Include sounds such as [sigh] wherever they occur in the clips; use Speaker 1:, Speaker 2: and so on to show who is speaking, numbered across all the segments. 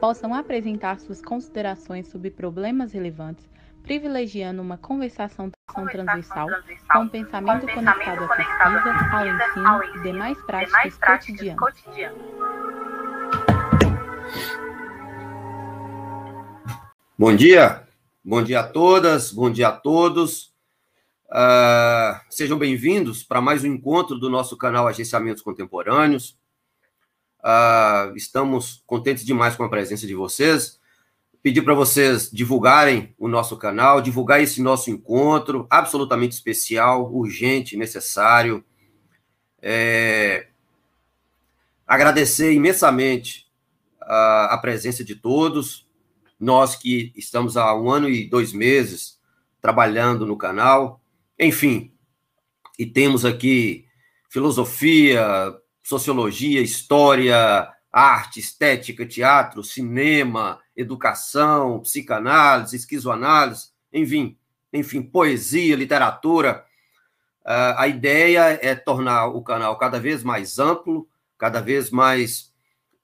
Speaker 1: possam apresentar suas considerações sobre problemas relevantes, privilegiando uma conversação transversal com o pensamento conectado à pesquisa, ao ensino e demais práticas cotidianas.
Speaker 2: Bom dia, bom dia a todas, bom dia a todos. Uh, sejam bem-vindos para mais um encontro do nosso canal Agenciamentos Contemporâneos. Uh, estamos contentes demais com a presença de vocês. Pedir para vocês divulgarem o nosso canal, divulgar esse nosso encontro, absolutamente especial, urgente, necessário. É... Agradecer imensamente a, a presença de todos, nós que estamos há um ano e dois meses trabalhando no canal, enfim, e temos aqui filosofia, sociologia, história, arte, estética, teatro, cinema, educação, psicanálise, esquizoanálise, enfim, enfim, poesia, literatura. Uh, a ideia é tornar o canal cada vez mais amplo, cada vez mais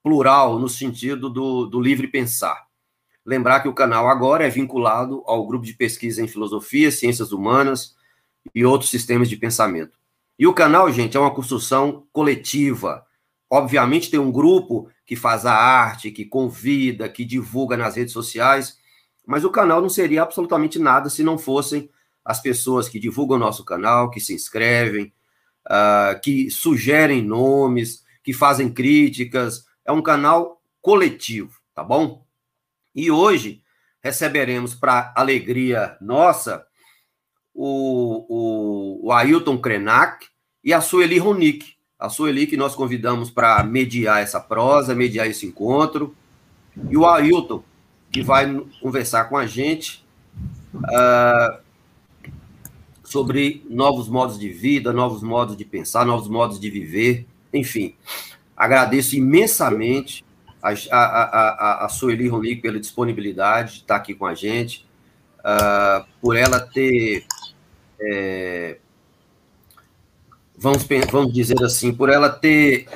Speaker 2: plural, no sentido do, do livre pensar. Lembrar que o canal agora é vinculado ao grupo de pesquisa em filosofia, ciências humanas e outros sistemas de pensamento. E o canal, gente, é uma construção coletiva. Obviamente tem um grupo que faz a arte, que convida, que divulga nas redes sociais, mas o canal não seria absolutamente nada se não fossem as pessoas que divulgam o nosso canal, que se inscrevem, uh, que sugerem nomes, que fazem críticas. É um canal coletivo, tá bom? E hoje receberemos, para alegria nossa, o, o, o Ailton Krenak e a Sueli Ronick. A Sueli que nós convidamos para mediar essa prosa, mediar esse encontro. E o Ailton, que vai conversar com a gente uh, sobre novos modos de vida, novos modos de pensar, novos modos de viver. Enfim, agradeço imensamente a, a, a, a Sueli Ronick pela disponibilidade de estar aqui com a gente, uh, por ela ter é, vamos, vamos dizer assim, por ela ter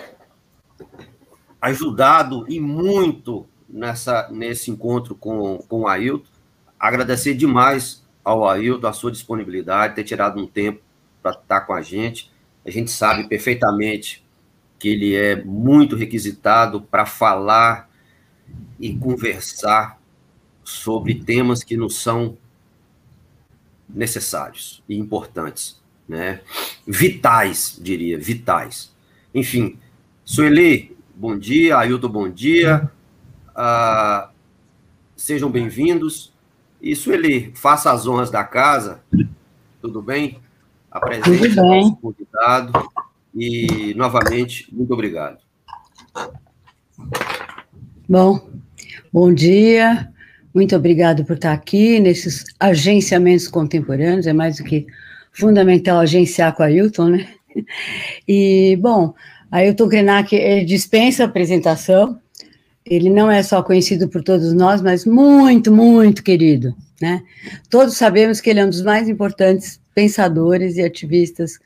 Speaker 2: ajudado e muito nessa, nesse encontro com, com o Ailton. Agradecer demais ao Ailton a sua disponibilidade, ter tirado um tempo para estar com a gente. A gente sabe perfeitamente que ele é muito requisitado para falar e conversar sobre temas que nos são necessários e importantes, né? Vitais, diria, vitais. Enfim, Sueli, bom dia, Ailton, bom dia. Uh, sejam bem-vindos. E Sueli, faça as honras da casa, tudo bem? Apresente o nosso convidado e, novamente, muito obrigado.
Speaker 3: Bom, bom dia. Muito obrigado por estar aqui nesses agenciamentos contemporâneos, é mais do que fundamental agenciar com a Ailton, né? E, bom, Ailton Krenak, ele dispensa apresentação, ele não é só conhecido por todos nós, mas muito, muito querido, né? Todos sabemos que ele é um dos mais importantes pensadores e ativistas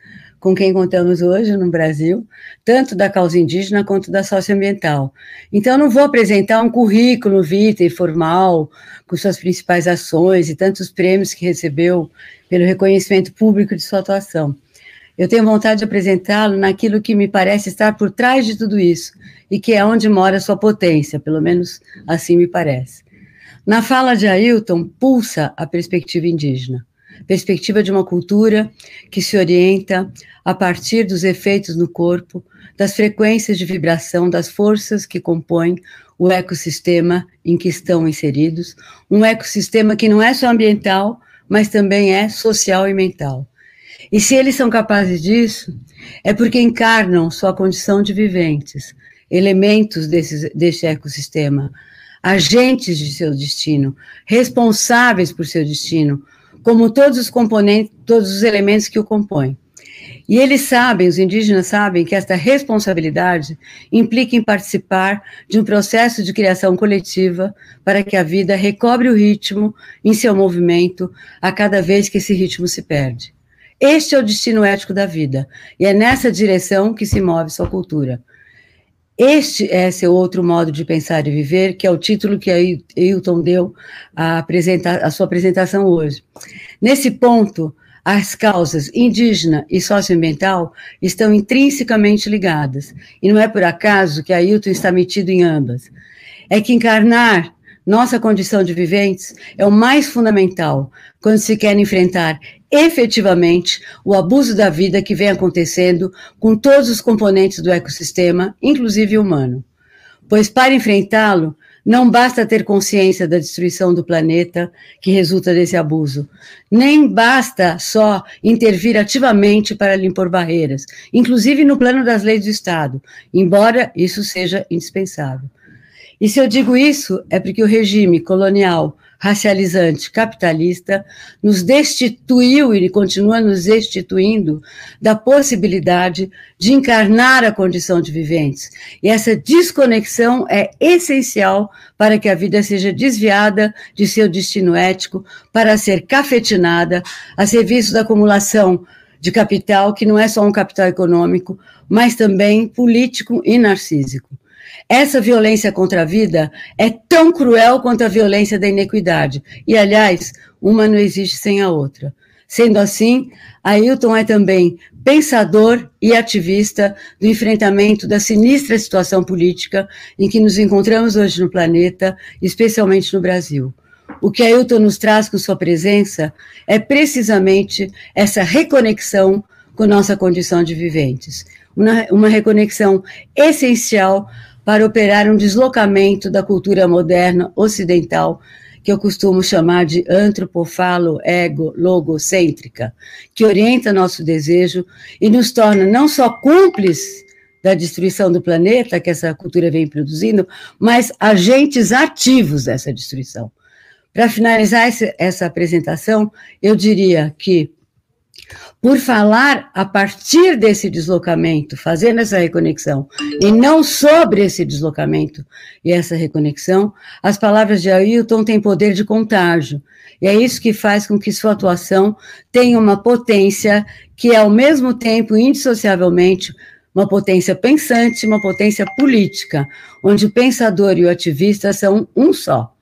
Speaker 3: com quem contamos hoje no Brasil, tanto da causa indígena quanto da socioambiental. Então, não vou apresentar um currículo vitae formal, com suas principais ações e tantos prêmios que recebeu pelo reconhecimento público de sua atuação. Eu tenho vontade de apresentá-lo naquilo que me parece estar por trás de tudo isso, e que é onde mora sua potência, pelo menos assim me parece. Na fala de Ailton, pulsa a perspectiva indígena perspectiva de uma cultura que se orienta a partir dos efeitos no corpo, das frequências de vibração, das forças que compõem o ecossistema em que estão inseridos, um ecossistema que não é só ambiental, mas também é social e mental. E se eles são capazes disso, é porque encarnam sua condição de viventes, elementos desse, desse ecossistema, agentes de seu destino, responsáveis por seu destino, como todos os componentes, todos os elementos que o compõem. E eles sabem, os indígenas sabem, que esta responsabilidade implica em participar de um processo de criação coletiva para que a vida recobre o ritmo em seu movimento a cada vez que esse ritmo se perde. Este é o destino ético da vida, e é nessa direção que se move sua cultura. Este é seu outro modo de pensar e viver, que é o título que a Hilton deu à, sua apresentação hoje. Nesse ponto, as causas indígena e socioambiental estão intrinsecamente ligadas, e não é por acaso que a Ailton está metido em ambas. É que encarnar nossa condição de viventes é o mais fundamental quando se quer enfrentar efetivamente o abuso da vida que vem acontecendo com todos os componentes do ecossistema, inclusive humano. Pois para enfrentá-lo, não basta ter consciência da destruição do planeta que resulta desse abuso. Nem basta só intervir ativamente para limpar barreiras, inclusive no plano das leis do Estado, embora isso seja indispensável. E se eu digo isso, é porque o regime colonial racializante capitalista nos destituiu e continua nos destituindo da possibilidade de encarnar a condição de viventes. E essa desconexão é essencial para que a vida seja desviada de seu destino ético, para ser cafetinada a serviço da acumulação de capital, que não é só um capital econômico, mas também político e narcísico. Essa violência contra a vida é tão cruel quanto a violência da inequidade. E, aliás, uma não existe sem a outra. Sendo assim, Ailton é também pensador e ativista do enfrentamento da sinistra situação política em que nos encontramos hoje no planeta, especialmente no Brasil. O que Ailton nos traz com sua presença é precisamente essa reconexão com nossa condição de viventes. Uma, uma reconexão essencial para operar um deslocamento da cultura moderna ocidental, que eu costumo chamar de antropofalo ego logocêntrica, que orienta nosso desejo e nos torna não só cúmplices da destruição do planeta que essa cultura vem produzindo, mas agentes ativos dessa destruição. Para finalizar essa apresentação, eu diria que por falar a partir desse deslocamento, fazendo essa reconexão, e não sobre esse deslocamento e essa reconexão, as palavras de Ailton têm poder de contágio. E é isso que faz com que sua atuação tenha uma potência que é, ao mesmo tempo, indissociavelmente, uma potência pensante, uma potência política, onde o pensador e o ativista são um só.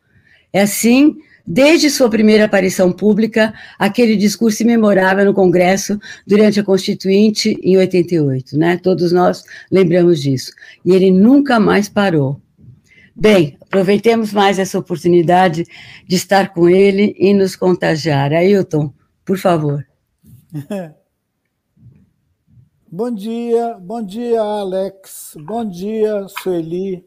Speaker 3: É assim desde sua primeira aparição pública, aquele discurso memorável no Congresso durante a Constituinte em 88, né? Todos nós lembramos disso. E ele nunca mais parou. Bem, aproveitemos mais essa oportunidade de estar com ele e nos contagiar. Ailton, por favor. [laughs]
Speaker 4: Bom dia, bom dia, Alex. Bom dia, Sueli.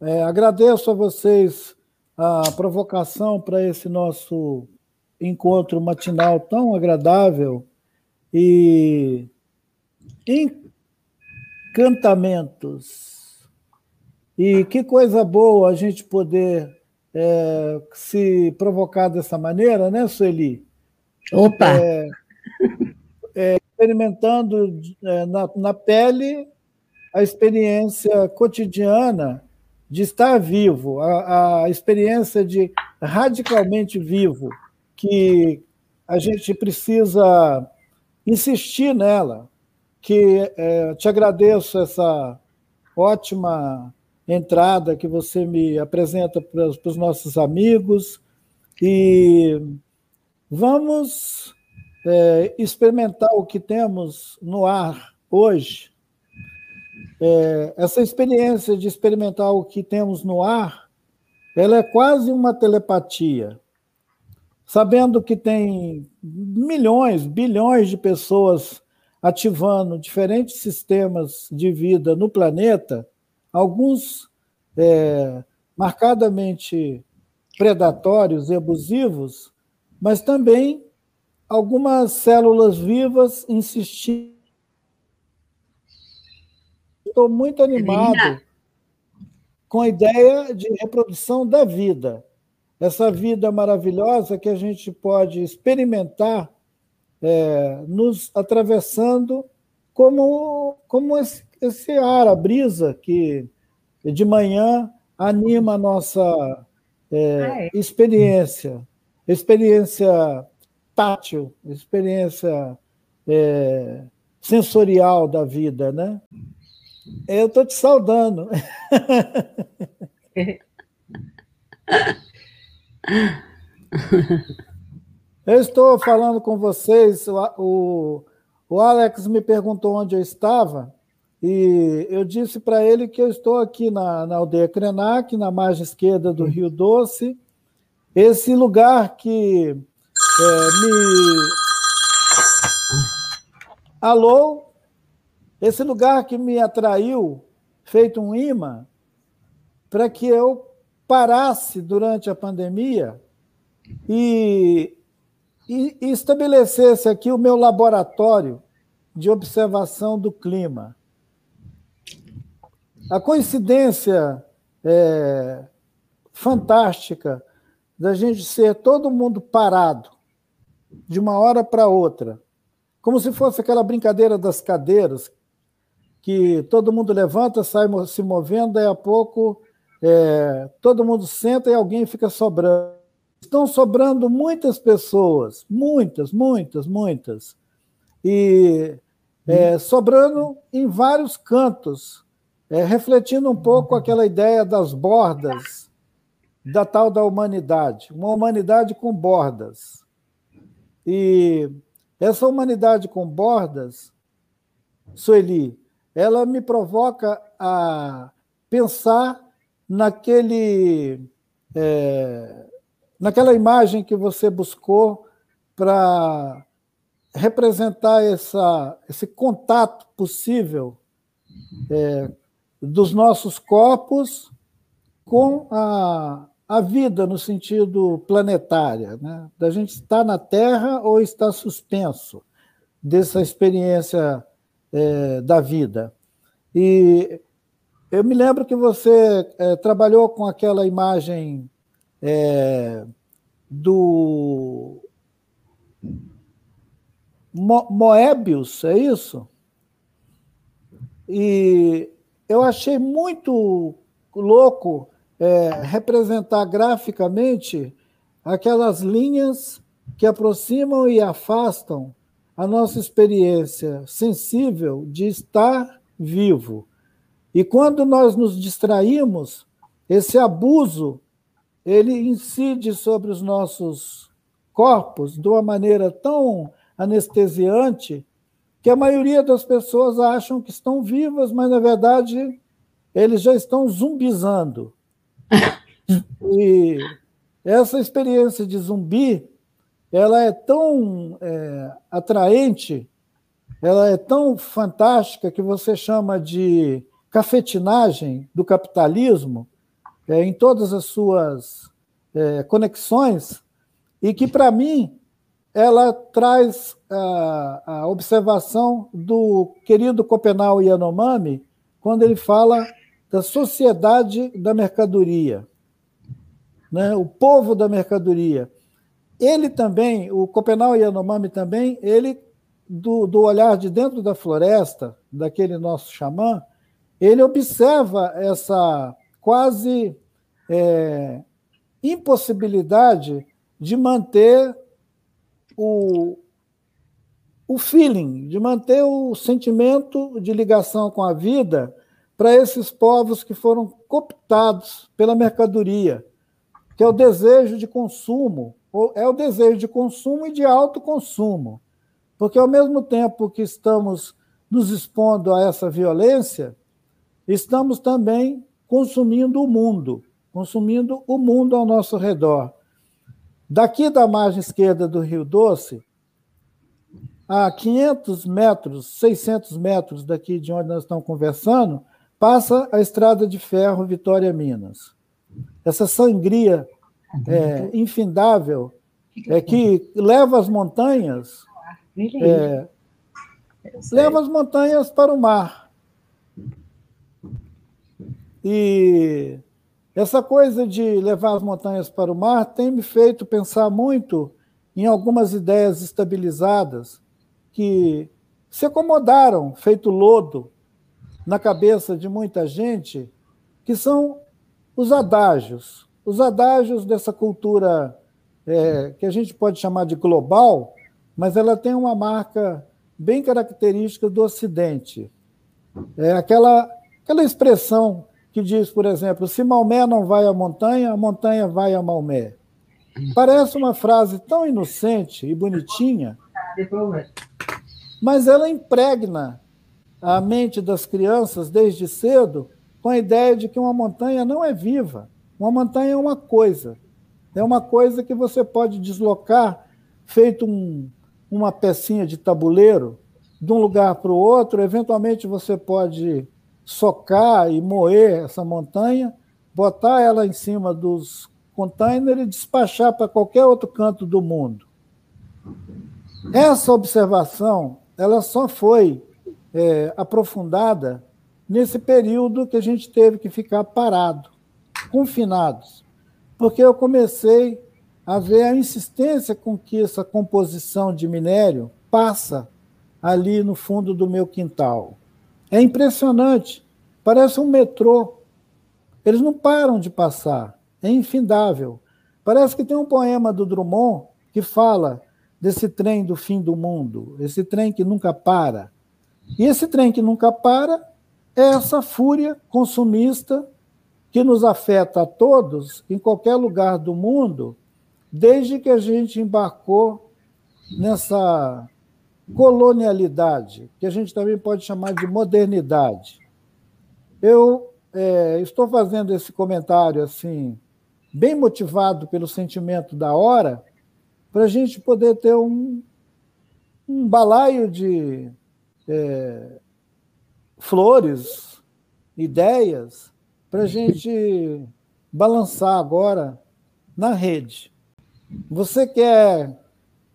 Speaker 4: É, agradeço a vocês a provocação para esse nosso encontro matinal tão agradável e encantamentos. E que coisa boa a gente poder é, se provocar dessa maneira, né, Sueli?
Speaker 3: Opa! É,
Speaker 4: é, experimentando é, na, na pele a experiência cotidiana de estar vivo, a, a experiência de radicalmente vivo, que a gente precisa insistir nela. Que é, te agradeço essa ótima entrada que você me apresenta para os nossos amigos e vamos é, experimentar o que temos no ar hoje é, essa experiência de experimentar o que temos no ar, ela é quase uma telepatia. Sabendo que tem milhões, bilhões de pessoas ativando diferentes sistemas de vida no planeta, alguns é, marcadamente predatórios e abusivos, mas também algumas células vivas insistindo Estou muito animado. com a ideia de reprodução da vida. Essa vida maravilhosa que a gente pode experimentar é, nos atravessando como, como esse, esse ar, a brisa que de manhã anima a nossa é, ah, é. experiência, experiência tátil, experiência é, sensorial da vida, né? Eu estou te saudando. Eu estou falando com vocês, o, o Alex me perguntou onde eu estava, e eu disse para ele que eu estou aqui na, na aldeia Krenak, na margem esquerda do Rio Doce, esse lugar que é, me. Alô? Esse lugar que me atraiu, feito um imã, para que eu parasse durante a pandemia e, e, e estabelecesse aqui o meu laboratório de observação do clima. A coincidência é, fantástica da gente ser todo mundo parado de uma hora para outra, como se fosse aquela brincadeira das cadeiras que todo mundo levanta, sai se movendo, daí a pouco é, todo mundo senta e alguém fica sobrando. Estão sobrando muitas pessoas, muitas, muitas, muitas. E é, sobrando em vários cantos, é, refletindo um pouco aquela ideia das bordas da tal da humanidade, uma humanidade com bordas. E essa humanidade com bordas, Sueli, ela me provoca a pensar naquele, é, naquela imagem que você buscou para representar essa, esse contato possível é, dos nossos corpos com a, a vida no sentido planetário, né? da gente estar na Terra ou estar suspenso dessa experiência é, da vida. E eu me lembro que você é, trabalhou com aquela imagem é, do Mo Moebius, é isso? E eu achei muito louco é, representar graficamente aquelas linhas que aproximam e afastam a nossa experiência sensível de estar vivo. E quando nós nos distraímos, esse abuso ele incide sobre os nossos corpos de uma maneira tão anestesiante que a maioria das pessoas acham que estão vivas, mas na verdade eles já estão zumbizando. [laughs] E essa experiência de zumbi ela é tão é, atraente, ela é tão fantástica que você chama de cafetinagem do capitalismo é, em todas as suas é, conexões, e que, para mim, ela traz a, a, observação do querido Copenau Yanomami, quando ele fala da sociedade da mercadoria, né? o povo da mercadoria. Ele também, o Copenau Yanomami também, ele, do, do olhar de dentro da floresta, daquele nosso xamã, ele observa essa quase é, impossibilidade de manter o, o feeling, de manter o sentimento de ligação com a vida para esses povos que foram cooptados pela mercadoria, que é o desejo de consumo, é o desejo de consumo e de autoconsumo. Porque, ao mesmo tempo que estamos nos expondo a essa violência, estamos também consumindo o mundo, consumindo o mundo ao nosso redor. Daqui da margem esquerda do Rio Doce, a 500 metros, 600 metros daqui de onde nós estamos conversando, passa a estrada de ferro Vitória Minas. Essa sangria é, infindável é que leva as montanhas é, leva as montanhas para o mar. E essa coisa de levar as montanhas para o mar tem me feito pensar muito em algumas ideias estabilizadas que se acomodaram, feito lodo, na cabeça de muita gente, que são os adágios. Os adágios dessa cultura é, que a gente pode chamar de global, mas ela tem uma marca bem característica do Ocidente. É aquela, aquela expressão que diz, por exemplo, se Maomé não vai à montanha, a montanha vai a Maomé. Parece uma frase tão inocente e bonitinha, mas ela impregna a mente das crianças desde cedo com a ideia de que uma montanha não é viva. Uma montanha é uma coisa. É uma coisa que você pode deslocar, feito um, uma pecinha de tabuleiro, de um lugar para o outro. Eventualmente você pode socar e moer essa montanha, botar ela em cima dos containers e despachar para qualquer outro canto do mundo. Essa observação ela só foi é, aprofundada nesse período que a gente teve que ficar parado, confinados, porque eu comecei a ver a insistência com que essa composição de minério passa ali no fundo do meu quintal. É impressionante, parece um metrô. Eles não param de passar, é infindável. Parece que tem um poema do Drummond que fala desse trem do fim do mundo, esse trem que nunca para. E esse trem que nunca para é essa fúria consumista que nos afeta a todos, em qualquer lugar do mundo, desde que a gente embarcou nessa colonialidade, que a gente também pode chamar de modernidade. Eu é, estou fazendo esse comentário assim, bem motivado pelo sentimento da hora, para a gente poder ter um, um balaio de é, flores, ideias, para a gente balançar agora na rede. Você quer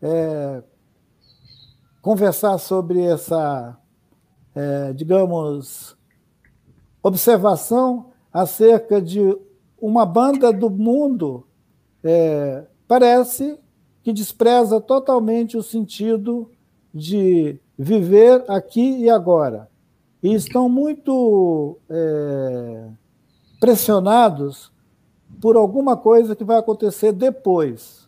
Speaker 4: é, conversar sobre essa, é, digamos, observação acerca de uma banda do mundo, é, parece que despreza totalmente o sentido de viver aqui e agora. E estão muito é, pressionados por alguma coisa que vai acontecer depois.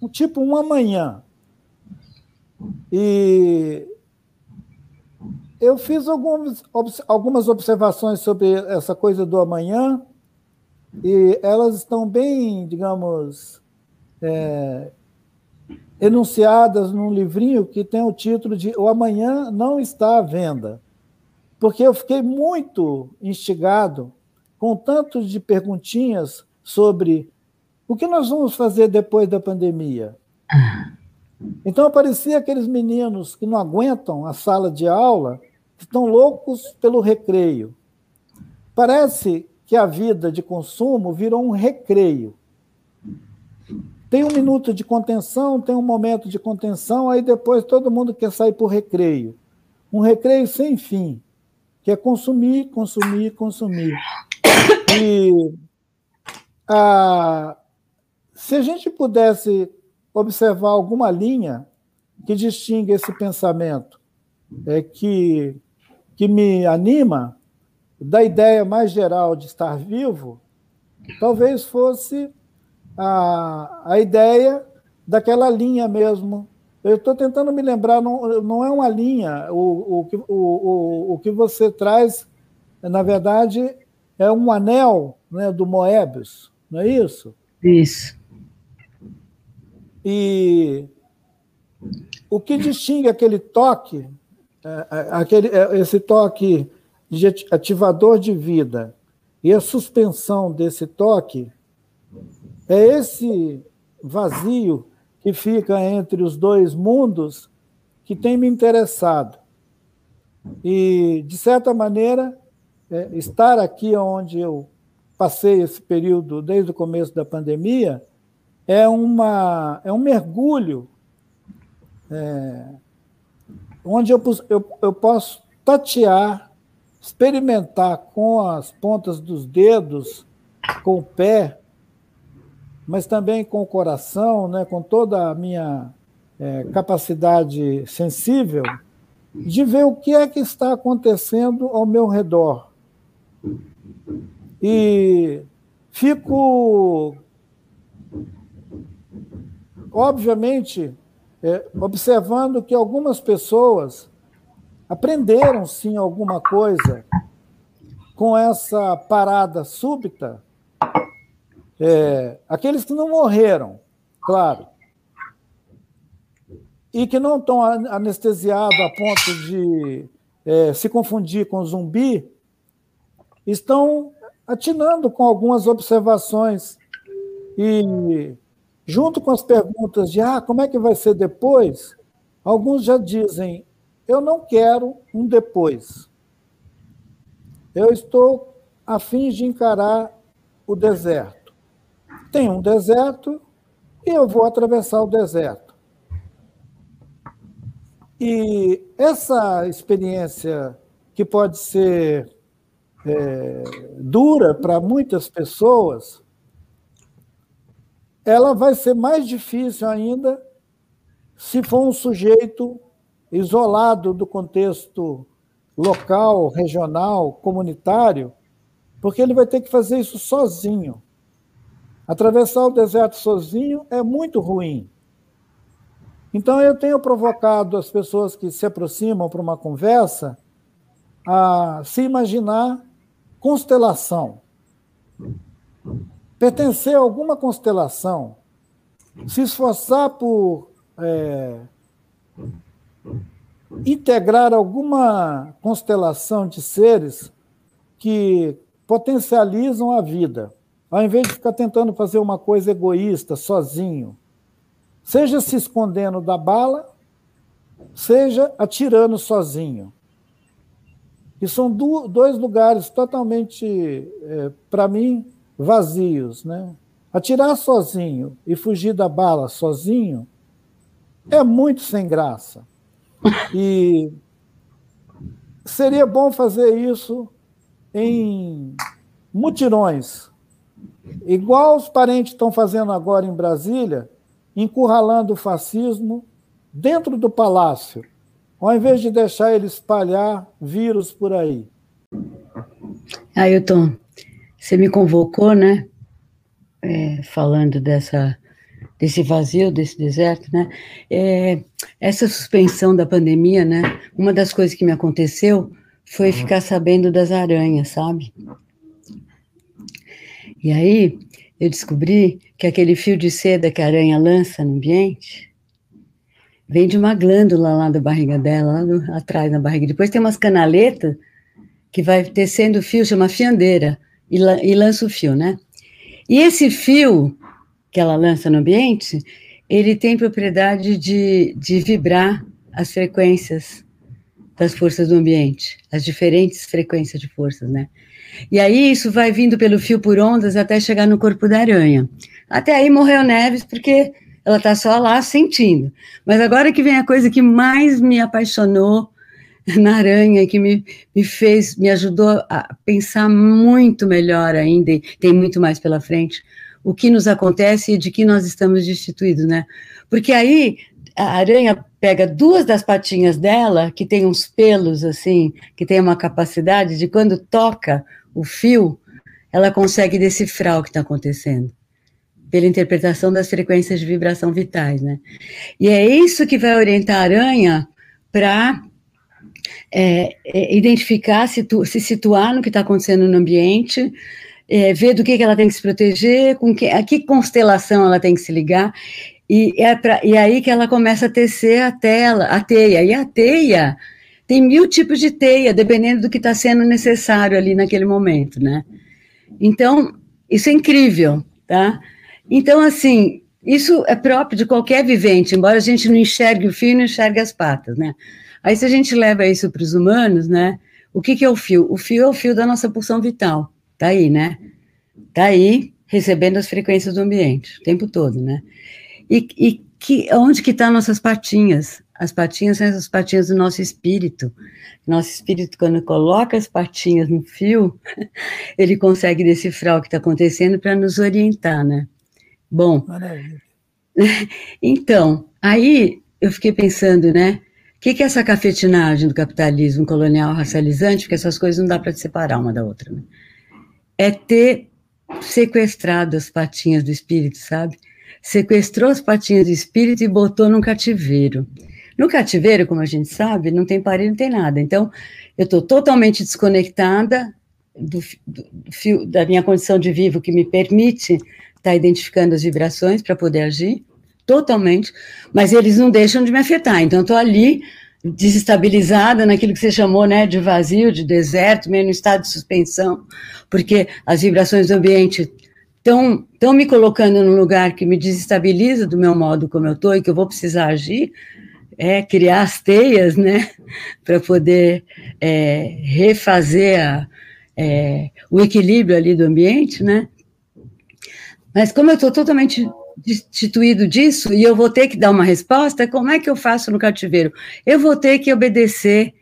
Speaker 4: Um tipo um amanhã. E eu fiz algumas, algumas observações sobre essa coisa do amanhã, e elas estão bem, digamos, é, enunciadas num livrinho que tem o título de O Amanhã Não Está à Venda. Porque eu fiquei muito instigado com tanto de perguntinhas sobre o que nós vamos fazer depois da pandemia. Então aparecia aqueles meninos que não aguentam a sala de aula, que estão loucos pelo recreio. Parece que a vida de consumo virou um recreio. Tem um minuto de contenção, tem um momento de contenção, aí depois todo mundo quer sair para o recreio. Um recreio sem fim, que é consumir, consumir, consumir. E a, se a gente pudesse observar alguma linha que distingue esse pensamento, é que, que me anima, da ideia mais geral de estar vivo, talvez fosse a, a ideia daquela linha mesmo. Eu estou tentando me lembrar, não, não é uma linha. O, o, o, o que você traz, na verdade, é um anel né, do Moebius, não é isso?
Speaker 3: Isso.
Speaker 4: E o que distingue aquele toque, é, é, aquele, é, esse toque de ativador de vida e a suspensão desse toque é esse vazio que fica entre os dois mundos que tem me interessado. E, de certa maneira, é, estar aqui onde eu passei esse período desde o começo da pandemia é, uma, é um mergulho é, onde eu, eu, eu posso tatear experimentar com as pontas dos dedos, com o pé, mas também com o coração, né, com toda a minha é, capacidade sensível, de ver o que é que está acontecendo ao meu redor. E fico, obviamente, é, observando que algumas pessoas aprenderam sim alguma coisa com essa parada súbita. É, aqueles que não morreram, claro, e que não estão anestesiados a ponto de é, se confundir com zumbi, estão atinando com algumas observações e junto com as perguntas de ah, como é que vai ser depois, alguns já dizem eu não quero um depois. Eu estou a fim de encarar o deserto. Tem um deserto e eu vou atravessar o deserto. E essa experiência, que pode ser é, dura para muitas pessoas, ela vai ser mais difícil ainda se for um sujeito isolado do contexto local, regional, comunitário, porque ele vai ter que fazer isso sozinho. Atravessar o deserto sozinho é muito ruim. Então, eu tenho provocado as pessoas que se aproximam para uma conversa a se imaginar constelação. Pertencer a alguma constelação, se esforçar por é, integrar alguma constelação de seres que potencializam a vida, ao invés de ficar tentando fazer uma coisa egoísta, sozinho seja se escondendo da bala, seja atirando sozinho. E são do, dois lugares totalmente, é, para mim, vazios. Né? Atirar sozinho e fugir da bala sozinho é muito sem graça. E seria bom fazer isso em mutirões, igual os parentes estão fazendo agora em Brasília, encurralando o fascismo dentro do palácio, ao invés de deixar ele espalhar vírus por aí.
Speaker 3: Ailton, você me convocou, né? É, falando dessa, desse vazio, desse deserto, né? É, essa suspensão da pandemia, né? Uma das coisas que me aconteceu foi ficar sabendo das aranhas, sabe? E aí, eu descobri que aquele fio de seda que a aranha lança no ambiente vem de uma glândula lá da barriga dela, lá no, atrás na barriga. Depois tem umas canaletas que vai tecendo fio, chama fiandeira, e, e lança o fio, né? E esse fio que ela lança no ambiente, ele tem propriedade de, de vibrar as frequências das forças do ambiente, as diferentes frequências de forças, né? E aí isso vai vindo pelo fio por ondas até chegar no corpo da aranha. Até aí morreu Neves porque ela está só lá sentindo. Mas agora que vem a coisa que mais me apaixonou na aranha, que me, me fez, me ajudou a pensar muito melhor ainda, e tem muito mais pela frente, o que nos acontece e de que nós estamos destituídos, né? Porque aí a aranha pega duas das patinhas dela, que tem uns pelos assim, que tem uma capacidade de quando toca o fio, ela consegue decifrar o que está acontecendo pela interpretação das frequências de vibração vitais, né? E é isso que vai orientar a aranha para é, é, identificar, situ, se situar no que está acontecendo no ambiente, é, ver do que, que ela tem que se proteger, com que, a que constelação ela tem que se ligar, e é pra, e aí que ela começa a tecer a tela, a teia. E a teia tem mil tipos de teia, dependendo do que está sendo necessário ali naquele momento, né? Então, isso é incrível, tá? Então, assim, isso é próprio de qualquer vivente, embora a gente não enxergue o fio não enxergue as patas, né? Aí, se a gente leva isso para os humanos, né? O que, que é o fio? O fio é o fio da nossa pulsão vital, tá aí, né? Tá aí, recebendo as frequências do ambiente, o tempo todo, né? E, e que onde que estão tá nossas patinhas? As patinhas são essas patinhas do nosso espírito. Nosso espírito, quando coloca as patinhas no fio, [laughs] ele consegue decifrar o que está acontecendo para nos orientar, né? Bom, Maravilha. [laughs] então, aí eu fiquei pensando, né? O que, que é essa cafetinagem do capitalismo colonial racializante? Porque essas coisas não dá para separar uma da outra. Né? É ter sequestrado as patinhas do espírito, sabe? Sequestrou as patinhas do espírito e botou num cativeiro. No cativeiro, como a gente sabe, não tem parede, não tem nada. Então, eu estou totalmente desconectada do, do, fio, da minha condição de vivo que me permite estar tá identificando as vibrações para poder agir, totalmente, mas eles não deixam de me afetar. Então, estou ali desestabilizada naquilo que você chamou né, de vazio, de deserto, meio no estado de suspensão, porque as vibrações do ambiente estão me colocando num lugar que me desestabiliza do meu modo como eu estou e que eu vou precisar agir, é criar as teias, né, [laughs] para poder é, refazer a, é, o equilíbrio ali do ambiente, né. Mas como eu estou totalmente destituído disso e eu vou ter que dar uma resposta, como é que eu faço no cativeiro? Eu vou ter que obedecer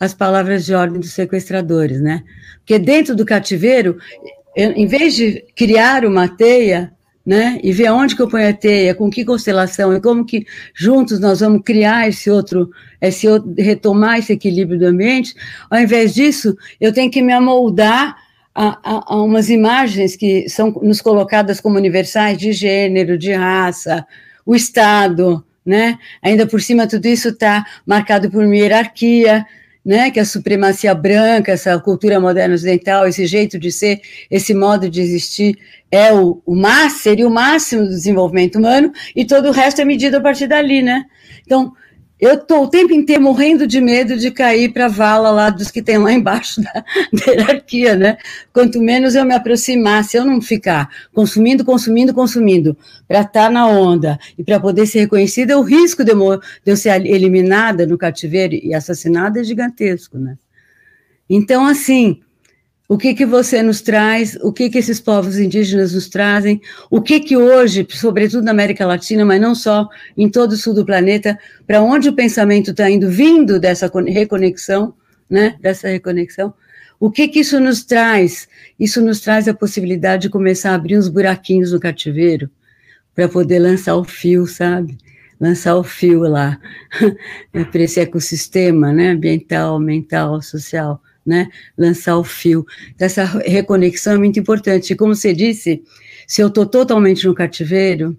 Speaker 3: as palavras de ordem dos sequestradores, né? Porque dentro do cativeiro, eu, em vez de criar uma teia, né, e ver aonde que eu ponho a teia, com que constelação e como que juntos nós vamos criar esse outro, esse outro, retomar esse equilíbrio do ambiente, ao invés disso, eu tenho que me amoldar a, a, umas imagens que são nos colocadas como universais de gênero, de raça, o Estado, né? Ainda por cima tudo isso está marcado por uma hierarquia, né? Que a supremacia branca, essa cultura moderna ocidental, esse jeito de ser, esse modo de existir é o, o máximo, seria o máximo do desenvolvimento humano e todo o resto é medido a partir dali, né? Então eu estou o tempo inteiro morrendo de medo de cair para a vala lá dos que tem lá embaixo [laughs] da, da hierarquia, né? Quanto menos eu me aproximar, se eu não ficar consumindo, consumindo, consumindo, para estar tá na onda e para poder ser reconhecida, o risco de eu, de eu ser eliminada no cativeiro e assassinada é gigantesco, né? Então, assim, o que que você nos traz? O que que esses povos indígenas nos trazem? O que que hoje, sobretudo na América Latina, mas não só, em todo o sul do planeta, para onde o pensamento está indo, vindo dessa reconexão, né? Dessa reconexão. O que que isso nos traz? Isso nos traz a possibilidade de começar a abrir uns buraquinhos no cativeiro para poder lançar o fio, sabe? Lançar o fio lá [laughs] para esse ecossistema, né? Ambiental, mental, social né? Lançar o fio. Essa reconexão é muito importante. E como você disse, se eu estou totalmente no cativeiro,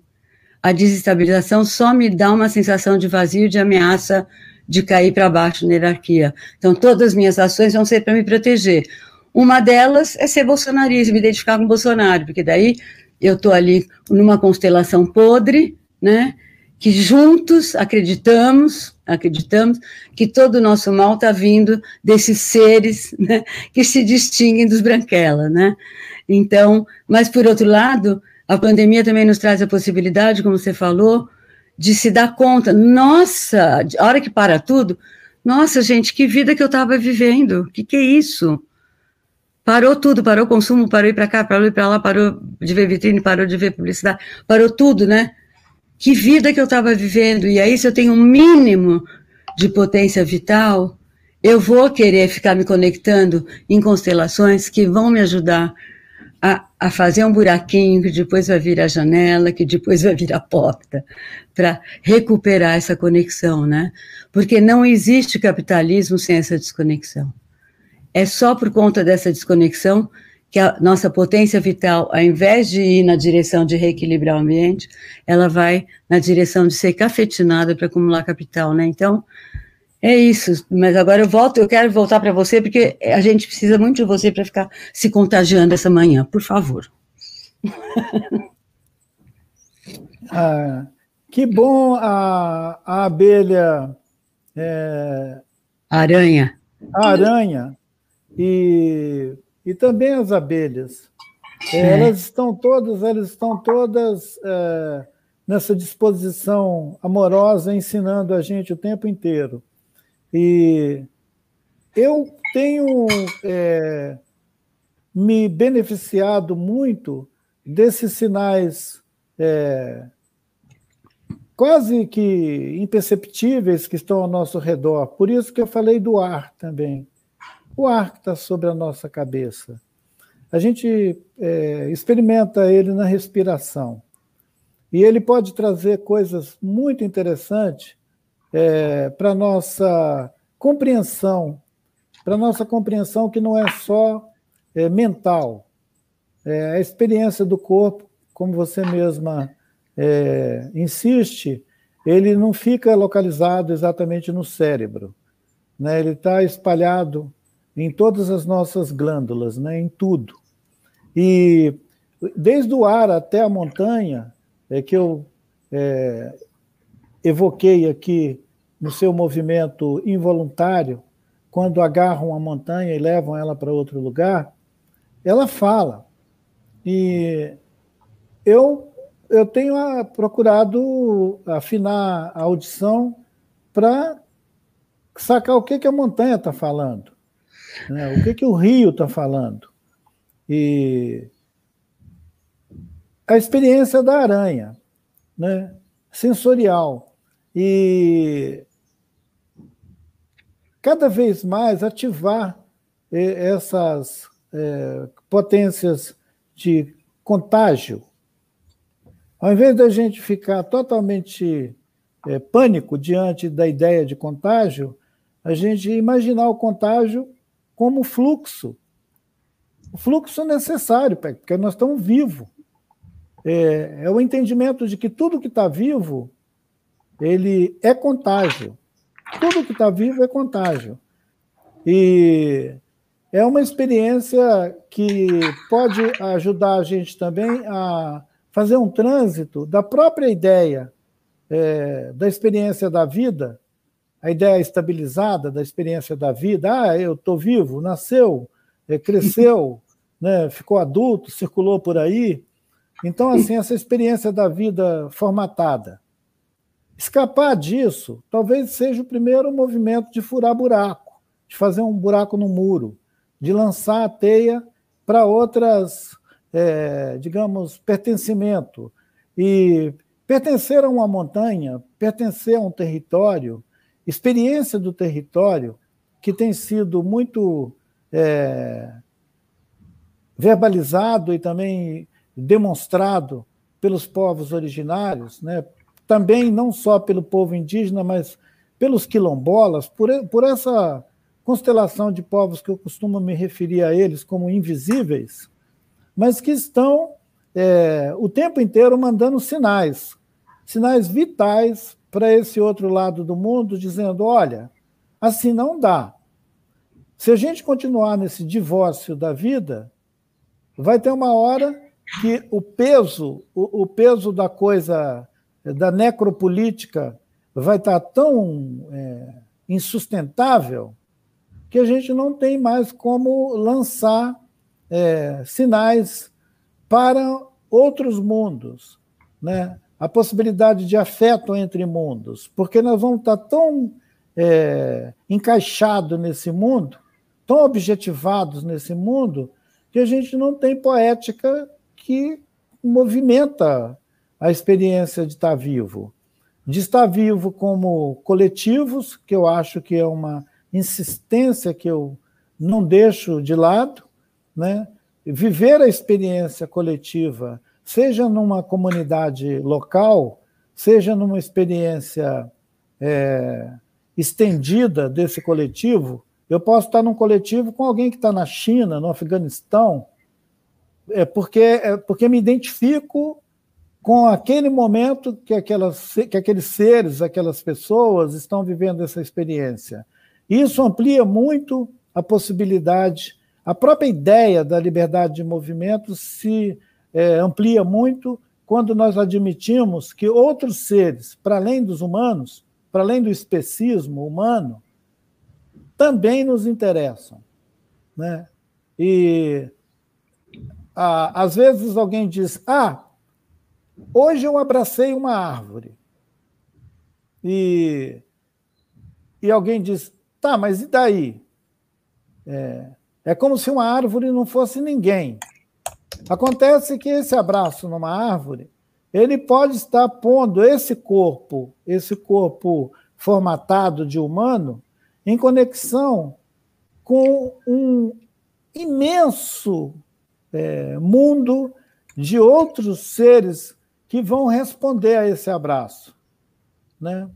Speaker 3: a desestabilização só me dá uma sensação de vazio, de ameaça de cair para baixo na hierarquia. Então, todas as minhas ações vão ser para me proteger. Uma delas é ser bolsonarista, me identificar com Bolsonaro, porque daí eu estou ali numa constelação podre, né? Que juntos acreditamos acreditamos que todo o nosso mal está vindo desses seres né, que se distinguem dos branquelas, né? Então, mas por outro lado, a pandemia também nos traz a possibilidade, como você falou, de se dar conta, nossa, a hora que para tudo, nossa, gente, que vida que eu estava vivendo, o que, que é isso? Parou tudo, parou o consumo, parou ir para cá, parou ir para lá, parou de ver vitrine, parou de ver publicidade, parou tudo, né? Que vida que eu estava vivendo. E aí, se eu tenho um mínimo de potência vital, eu vou querer ficar me conectando em constelações que vão me ajudar a, a fazer um buraquinho que depois vai vir a janela, que depois vai vir a porta, para recuperar essa conexão, né? Porque não existe capitalismo sem essa desconexão. É só por conta dessa desconexão que a nossa potência vital, ao invés de ir na direção de reequilibrar o ambiente, ela vai na direção de ser cafetinada para acumular capital, né? Então, é isso. Mas agora eu volto, eu quero voltar para você, porque a gente precisa muito de você para ficar se contagiando essa manhã, por favor. [laughs]
Speaker 4: Ah, que bom a, a abelha. É,
Speaker 3: aranha.
Speaker 4: A aranha. E e também as abelhas. Elas estão todas, elas estão todas é, nessa disposição amorosa, ensinando a gente o tempo inteiro. E eu tenho é, me beneficiado muito desses sinais é, quase que imperceptíveis que estão ao nosso redor. Por isso que eu falei do ar também. O ar que está sobre a nossa cabeça. A gente é, experimenta ele na respiração. E ele pode trazer coisas muito interessantes é, para nossa compreensão, para nossa compreensão que não é só é, mental, é a experiência do corpo, como você mesma é, insiste, ele não fica localizado exatamente no cérebro, né? ele está espalhado em todas as nossas glândulas, né? em tudo. E desde o ar até a montanha, é que eu é, evoquei aqui no seu movimento involuntário, quando agarram a montanha e levam ela para outro lugar, ela fala. E eu, eu tenho procurado afinar a audição para sacar o que, que a montanha está falando, né? o que, que o rio está falando. E a experiência da aranha, né? sensorial. E cada vez mais ativar eh, essas é, potências de contágio. Ao invés da gente ficar totalmente é, pânico diante da ideia de contágio, a gente imaginar o contágio como fluxo. O fluxo necessário, porque nós estamos vivos. É, é o entendimento de que tudo que está vivo, ele é contágio. Tudo que está vivo é contágio. E é uma experiência que pode ajudar a gente também a fazer um trânsito da própria ideia é, da experiência da vida, a ideia estabilizada da experiência da vida. Ah, eu estou vivo, nasceu, é, cresceu, [laughs] né, ficou adulto, circulou por aí. Então, assim, essa experiência da vida formatada. Escapar disso talvez seja o primeiro movimento de furar buraco, de fazer um buraco no muro, de lançar a teia para outras, é, digamos, pertencimento. E pertencer a uma montanha, pertencer a um território, experiência do território, que tem sido muito é, verbalizado e também demonstrado pelos povos originários, né? também não só pelo povo indígena, mas pelos quilombolas, por, por essa constelação de povos que eu costumo me referir a eles como invisíveis, mas que estão é, o tempo inteiro mandando sinais, sinais vitais para esse outro lado do mundo, dizendo: olha, assim não dá. Se a gente continuar nesse divórcio da vida, vai ter uma hora que o peso, o, o peso da coisa, da necropolítica, vai estar tão é, insustentável que a gente não tem mais como lançar é, sinais para outros mundos, né? A possibilidade de afeto entre mundos, porque nós vamos estar tão é, encaixados nesse mundo, tão objetivados nesse mundo, que a gente não tem poética que movimenta a experiência de estar vivo. De estar vivo como coletivos, que eu acho que é uma insistência que eu não deixo de lado, né? viver a experiência coletiva, seja numa comunidade local, seja numa experiência é, estendida desse coletivo. Eu posso estar num coletivo com alguém que está na China, no Afeganistão, é porque, é porque me identifico com aquele momento que, aquelas, que aqueles seres, aquelas pessoas estão vivendo essa experiência. Isso amplia muito a possibilidade, a própria ideia da liberdade de movimento se é, amplia muito quando nós admitimos que outros seres, para além dos humanos, para além do especismo humano, também nos interessam. Né? E ah, às vezes alguém diz: Ah, hoje eu abracei uma árvore. E, e alguém diz: Tá, mas e daí? É, é como se uma árvore não fosse ninguém. Acontece que esse abraço numa árvore ele pode estar pondo esse corpo, esse corpo formatado de humano, em conexão com um imenso é, mundo de outros seres que vão responder a esse abraço. Né?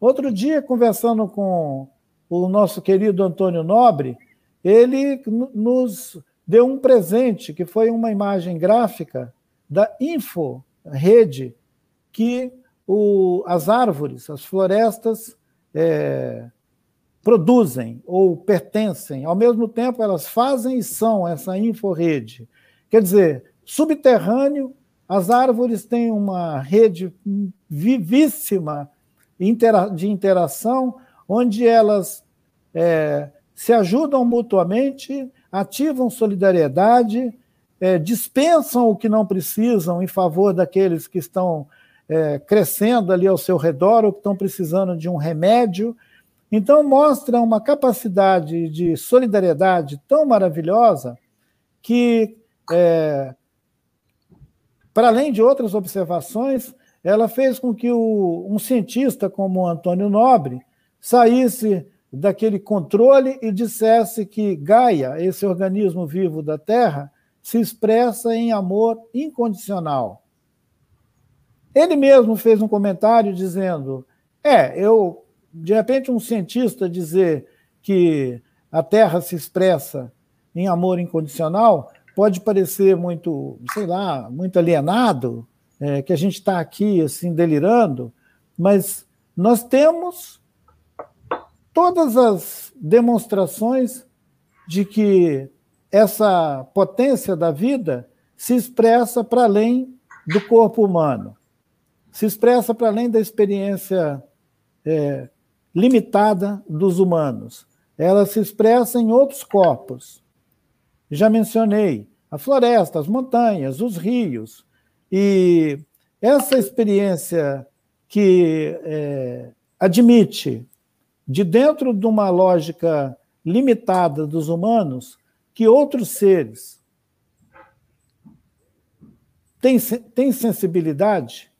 Speaker 4: Outro dia, conversando com o nosso querido Antônio Nobre, ele nos deu um presente, que foi uma imagem gráfica da Info Rede, que o, as árvores, as florestas é, produzem ou pertencem. Ao mesmo tempo, elas fazem e são essa info-rede. Quer dizer, subterrâneo, as árvores têm uma rede vivíssima de interação, onde elas é, se ajudam mutuamente, ativam solidariedade, é, dispensam o que não precisam em favor daqueles que estão é, crescendo ali ao seu redor ou que estão precisando de um remédio. Então, mostra uma capacidade de solidariedade tão maravilhosa que, é, para além de outras observações, ela fez com que o, um cientista como Antônio Nobre saísse daquele controle e dissesse que Gaia, esse organismo vivo da Terra, se expressa em amor incondicional. Ele mesmo fez um comentário dizendo: é, eu, de repente, um cientista dizer que a Terra se expressa em amor incondicional pode parecer muito, sei lá, muito alienado, é, que a gente está aqui assim delirando, mas nós temos todas as demonstrações de que essa potência da vida se expressa para além do corpo humano, se expressa para além da experiência é, limitada dos humanos. Ela se expressa em outros corpos. Já mencionei a floresta, as montanhas, os rios. E essa experiência que é, admite, de dentro de uma lógica limitada dos humanos, que outros seres têm, têm sensibilidade,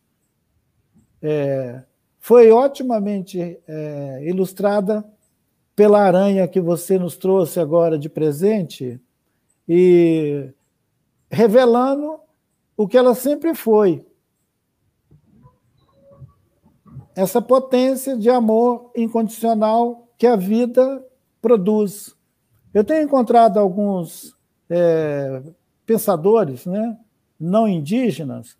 Speaker 4: é, foi otimamente é, ilustrada pela aranha que você nos trouxe agora de presente e revelando o que ela sempre foi. Essa potência de amor incondicional que a vida produz. Eu tenho encontrado alguns é, pensadores né, não indígenas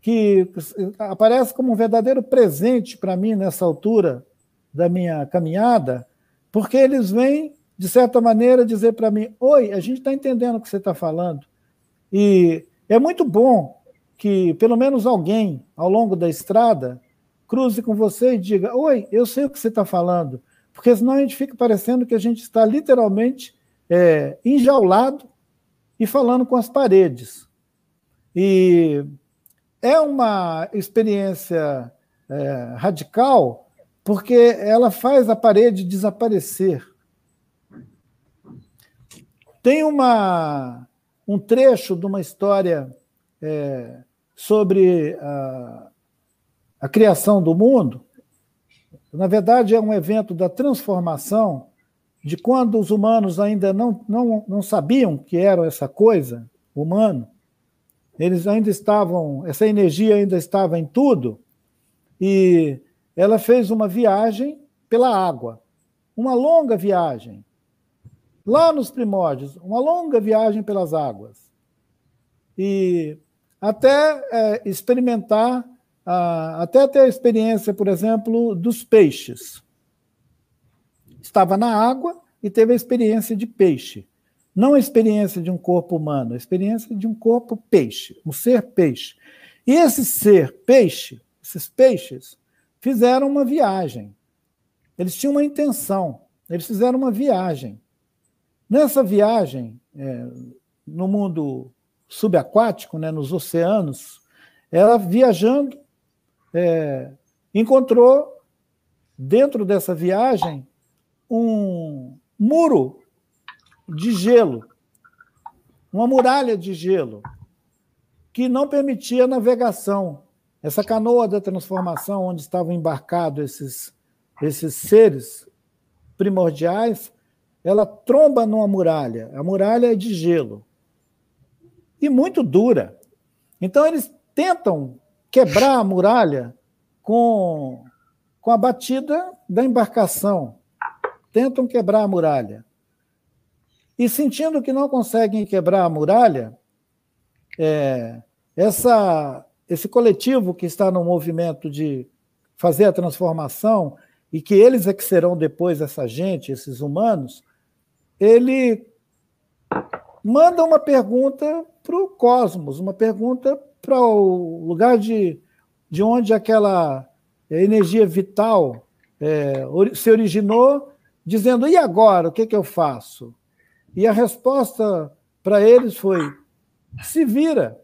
Speaker 4: que aparecem como um verdadeiro presente para mim nessa altura da minha caminhada, porque eles vêm, de certa maneira, dizer para mim: Oi, a gente está entendendo o que você está falando. E é muito bom que, pelo menos, alguém ao longo da estrada cruze com você e diga: Oi, eu sei o que você está falando. Porque senão a gente fica parecendo que a gente está literalmente é, enjaulado e falando com as paredes. E é uma experiência é, radical porque ela faz a parede desaparecer. Tem uma, um trecho de uma história é, sobre a, a criação do mundo. Na verdade, é um evento da transformação de quando os humanos ainda não, não, não sabiam que era essa coisa, humano, eles ainda estavam, essa energia ainda estava em tudo, e ela fez uma viagem pela água, uma longa viagem, lá nos primórdios, uma longa viagem pelas águas, e até é, experimentar, até ter a experiência, por exemplo, dos peixes estava na água e teve a experiência de peixe. Não a experiência de um corpo humano, a experiência de um corpo peixe, um ser peixe. E esse ser peixe, esses peixes, fizeram uma viagem. Eles tinham uma intenção, eles fizeram uma viagem. Nessa viagem, é, no mundo subaquático, né, nos oceanos, ela viajando, é, encontrou dentro dessa viagem um muro de gelo, uma muralha de gelo, que não permitia navegação essa canoa da transformação, onde estavam embarcados esses, esses seres primordiais, ela tromba numa muralha. A muralha é de gelo e muito dura. Então, eles tentam quebrar a muralha com, com a batida da embarcação. Tentam quebrar a muralha. E sentindo que não conseguem quebrar a muralha, é, essa, esse coletivo que está no movimento de fazer a transformação, e que eles é que serão depois essa gente, esses humanos, ele manda uma pergunta para o cosmos, uma pergunta para o lugar de, de onde aquela energia vital é, se originou, dizendo: e agora? O que, que eu faço? E a resposta para eles foi: se vira.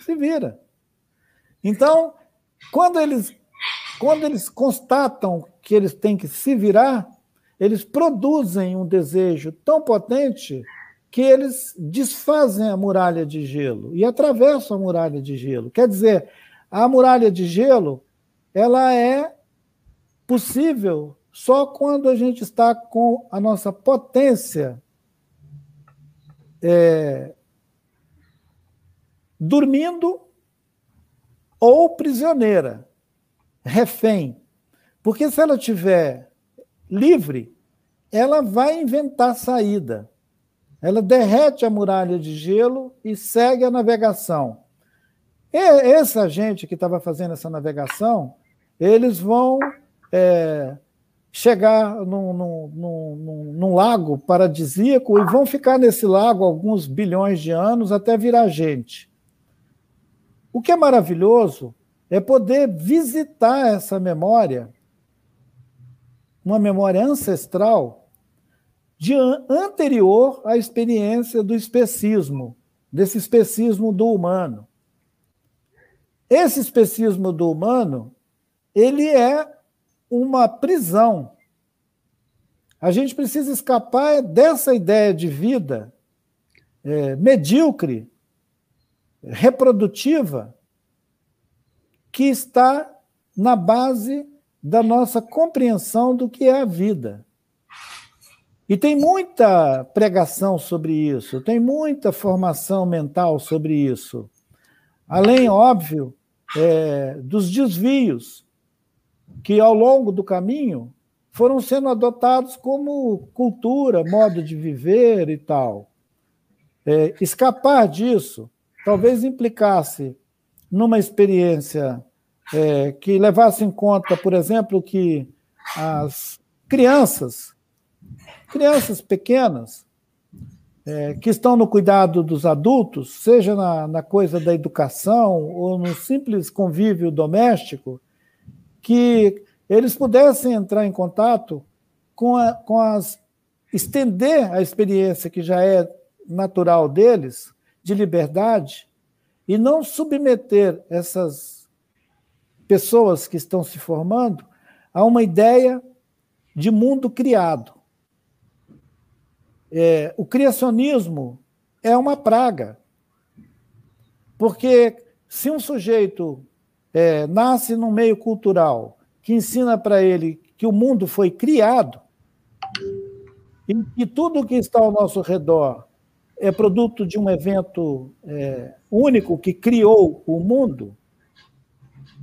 Speaker 4: Se vira. Então, quando eles, quando eles constatam que eles têm que se virar, eles produzem um desejo tão potente que eles desfazem a muralha de gelo e atravessam a muralha de gelo. Quer dizer, a muralha de gelo ela é possível só quando a gente está com a nossa potência é, dormindo ou prisioneira, refém. Porque se ela tiver livre, ela vai inventar saída. Ela derrete a muralha de gelo e segue a navegação. E essa gente que estava fazendo essa navegação, eles vão é, chegar num, num, num, num, lago paradisíaco e vão ficar nesse lago alguns bilhões de anos até virar gente. O que é maravilhoso é poder visitar essa memória uma memória ancestral de anterior à experiência do especismo, desse especismo do humano. Esse especismo do humano, ele é uma prisão. A gente precisa escapar dessa ideia de vida é, medíocre, reprodutiva, que está na base da nossa compreensão do que é a vida. E tem muita pregação sobre isso, tem muita formação mental sobre isso. Além, óbvio, é, dos desvios que, ao longo do caminho, foram sendo adotados como cultura, modo de viver e tal. É, escapar disso talvez implicasse numa experiência é, que levasse em conta, por exemplo, que as crianças, crianças pequenas, é, que estão no cuidado dos adultos, seja na, na coisa da educação ou no simples convívio doméstico, que eles pudessem entrar em contato com, a, com as. estender a experiência que já é natural deles, de liberdade, e não submeter essas pessoas que estão se formando a uma ideia de mundo criado. É, o criacionismo é uma praga, porque se um sujeito é, nasce num meio cultural que ensina para ele que o mundo foi criado e que tudo que está ao nosso redor é produto de um evento é, único que criou o mundo,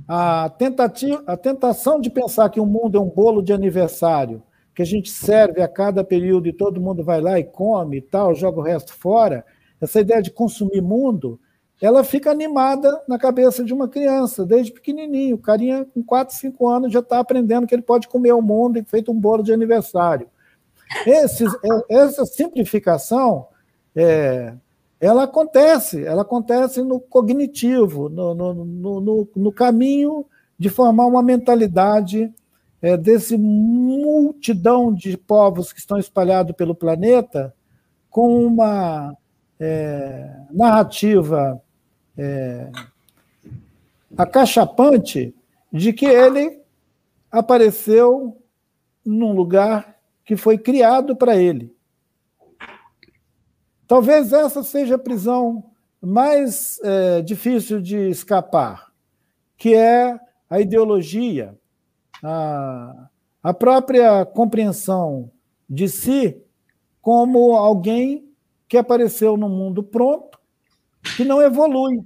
Speaker 4: a, tentativa, a tentação de pensar que o mundo é um bolo de aniversário, que a gente serve a cada período e todo mundo vai lá e come e tal, joga o resto fora, essa ideia de consumir mundo, ela fica animada na cabeça de uma criança, desde pequenininho. O carinha com 4, 5 anos já está aprendendo que ele pode comer o mundo e feito um bolo de aniversário. Esses, é, essa simplificação é, ela acontece, ela acontece no cognitivo, no, no, no, no caminho de formar uma mentalidade é, desse multidão de povos que estão espalhados pelo planeta com uma é, narrativa é, acachapante de que ele apareceu num lugar que foi criado para ele. Talvez essa seja a prisão mais é, difícil de escapar, que é a ideologia, a, a própria compreensão de si como alguém que apareceu no mundo pronto, que não evolui.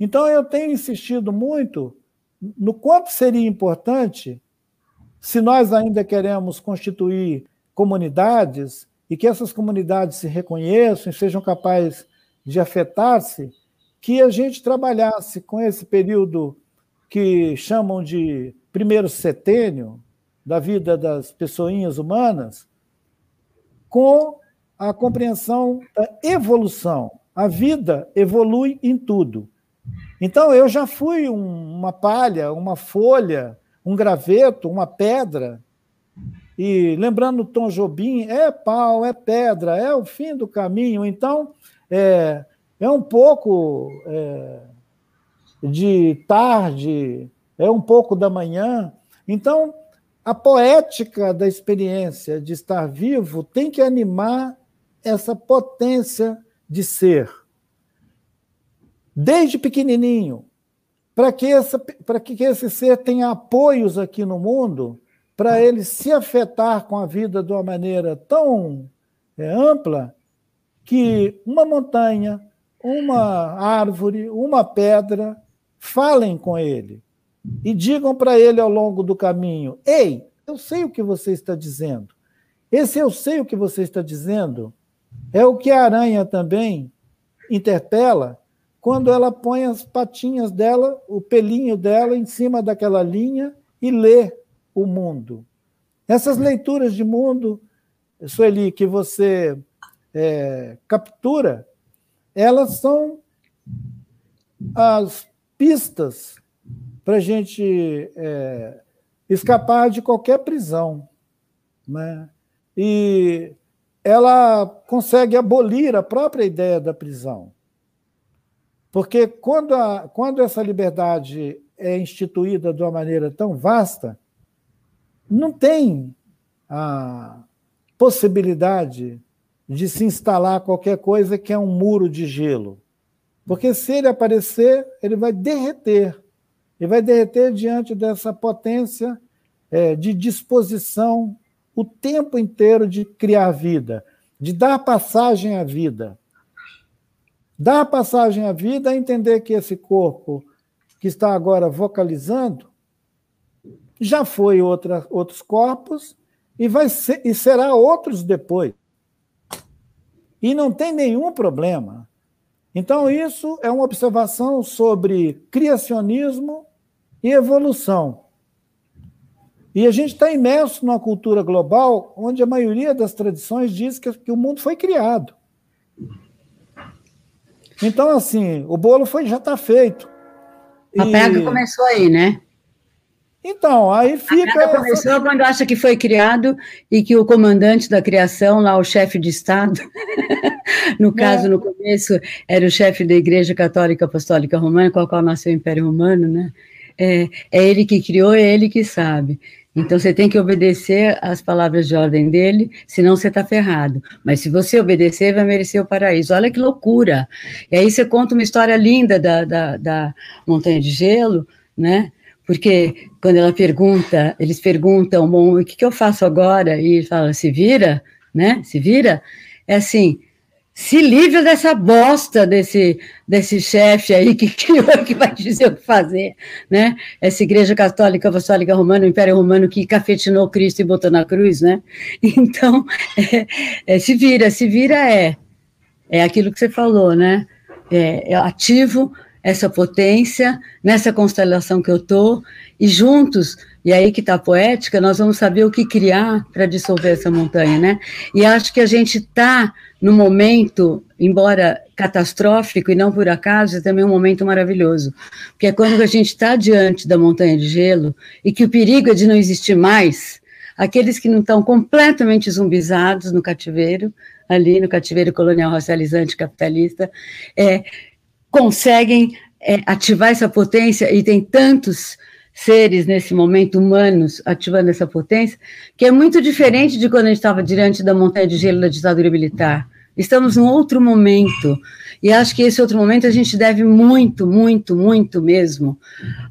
Speaker 4: Então, eu tenho insistido muito no quanto seria importante, se nós ainda queremos constituir comunidades e que essas comunidades se reconheçam e sejam capazes de afetar-se, que a gente trabalhasse com esse período que chamam de primeiro setênio da vida das pessoinhas humanas, com a compreensão da evolução. A vida evolui em tudo. Então, eu já fui um, uma palha, uma folha, um graveto, uma pedra. E lembrando Tom Jobim, é pau, é pedra, é o fim do caminho. Então, é, é um pouco é, de tarde, é um pouco da manhã. Então, a poética da experiência de estar vivo tem que animar essa potência de ser. Desde pequenininho, para que, essa, que esse ser tenha apoios aqui no mundo, para ele se afetar com a vida de uma maneira tão é, ampla, que uma montanha, uma árvore, uma pedra falem com ele e digam para ele ao longo do caminho: Ei, eu sei o que você está dizendo. Esse eu sei o que você está dizendo é o que a aranha também interpela quando ela põe as patinhas dela, o pelinho dela em cima daquela linha e lê o mundo. Essas leituras de mundo, Sueli, que você é, captura, elas são as pistas para a gente é, escapar de qualquer prisão. Né? E ela consegue abolir a própria ideia da prisão. Porque quando, a, quando essa liberdade é instituída de uma maneira tão vasta, não tem a possibilidade de se instalar qualquer coisa que é um muro de gelo. Porque se ele aparecer, ele vai derreter. Ele vai derreter diante dessa potência é, de disposição o tempo inteiro de criar vida, de dar passagem à vida. Dar passagem à vida é entender que esse corpo que está agora vocalizando já foi outra, outros corpos e, vai ser, e será outros depois. E não tem nenhum problema. Então, isso é uma observação sobre criacionismo e evolução. E a gente está imerso numa cultura global onde a maioria das tradições diz que, que o mundo foi criado. Então, assim, o bolo foi, já está feito.
Speaker 3: A e... pega começou aí, né?
Speaker 4: Então, aí fica.
Speaker 3: A começou quando acha que foi criado e que o comandante da criação, lá o chefe de Estado, [laughs] no caso, é. no começo, era o chefe da Igreja Católica Apostólica Romana, com a qual nasceu o Império Romano, né? É, é ele que criou, é ele que sabe. Então você tem que obedecer às palavras de ordem dele, senão você está ferrado. Mas se você obedecer, vai merecer o paraíso. Olha que loucura! E aí você conta uma história linda da, da, da Montanha de Gelo, né? Porque quando ela pergunta, eles perguntam, bom, o que, que eu faço agora? E fala, se vira, né? Se vira. É assim, se livre dessa bosta desse, desse chefe aí que [laughs] criou, que vai dizer o que fazer, né? Essa igreja católica, apostólica romana, o Império Romano que cafetinou Cristo e botou na cruz, né? [laughs] Então, é, [laughs] é, se vira, se vira é, é aquilo que você falou, né? É, é ativo essa potência nessa constelação que eu tô e juntos e aí que está a poética, nós vamos saber o que criar para dissolver essa montanha, né? E acho que a gente está no momento, embora catastrófico e não por acaso, é também um momento maravilhoso, porque é quando a gente está diante da montanha de gelo e que o perigo é de não existir mais, aqueles que não estão completamente zumbizados no cativeiro, ali no cativeiro colonial racializante capitalista, é, conseguem é, ativar essa potência e tem tantos seres nesse momento humanos ativando essa potência, que é muito diferente de quando a gente estava diante da montanha de gelo da ditadura militar, Estamos num outro momento. E acho que esse outro momento a gente deve muito, muito, muito mesmo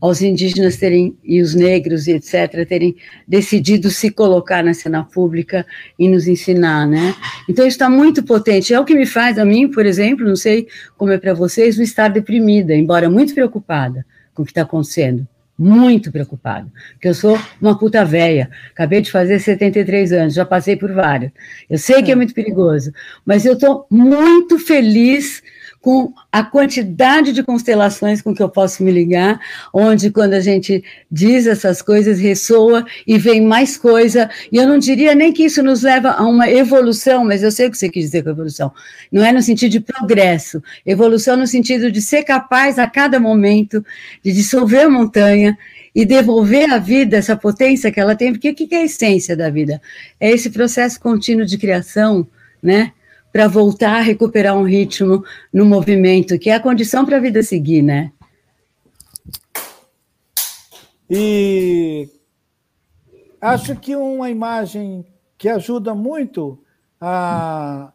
Speaker 3: aos indígenas terem, e os negros e etc., terem decidido se colocar na cena pública e nos ensinar, né? Então, isso está muito potente. É o que me faz, a mim, por exemplo, não sei como é para vocês, não estar deprimida, embora muito preocupada com o que está acontecendo muito preocupada, porque eu sou uma puta velha, acabei de fazer 73 anos, já passei por vários. Eu sei que é muito perigoso, mas eu estou muito feliz com a quantidade de constelações com que eu posso me ligar, onde quando a gente diz essas coisas ressoa e vem mais coisa, e eu não diria nem que isso nos leva a uma evolução, mas eu sei o que você quis dizer com evolução. Não é no sentido de progresso, evolução no sentido de ser capaz a cada momento de dissolver a montanha e devolver à vida essa potência que ela tem, porque o que é a essência da vida? É esse processo contínuo de criação, né? Para voltar a recuperar um ritmo no movimento, que é a condição para a vida seguir, né?
Speaker 4: E acho que uma imagem que ajuda muito a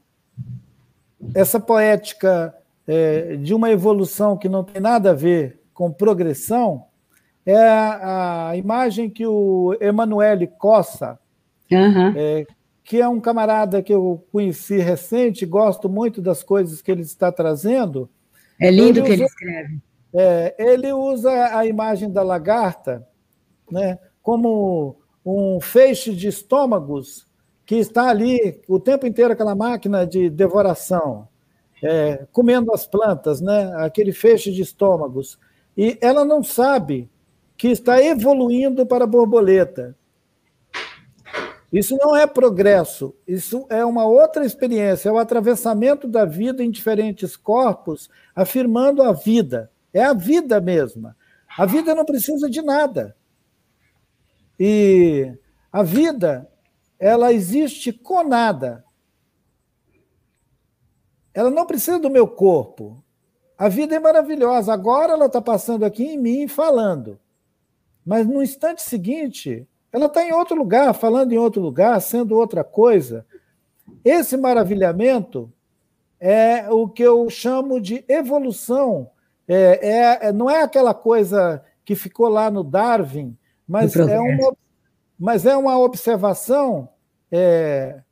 Speaker 4: essa poética é, de uma evolução que não tem nada a ver com progressão é a, imagem que o Emanuele Cossa, uhum. é, que é um camarada que eu conheci recente, gosto muito das coisas que ele está trazendo.
Speaker 3: É lindo o que ele escreve.
Speaker 4: É, ele usa a imagem da lagarta né, como um feixe de estômagos que está ali o tempo inteiro, aquela máquina de devoração, é, comendo as plantas, né, aquele feixe de estômagos. E ela não sabe que está evoluindo para a borboleta. Isso não é progresso, isso é uma outra experiência, é o atravessamento da vida em diferentes corpos, afirmando a vida. É a vida mesma. A vida não precisa de nada. E a vida, ela existe com nada. Ela não precisa do meu corpo. A vida é maravilhosa. Agora ela está passando aqui em mim falando. Mas no instante seguinte, ela está em outro lugar, falando em outro lugar, sendo outra coisa. Esse maravilhamento é o que eu chamo de evolução. É, é, é não é aquela coisa que ficou lá no Darwin, mas é uma, mas é uma observação é,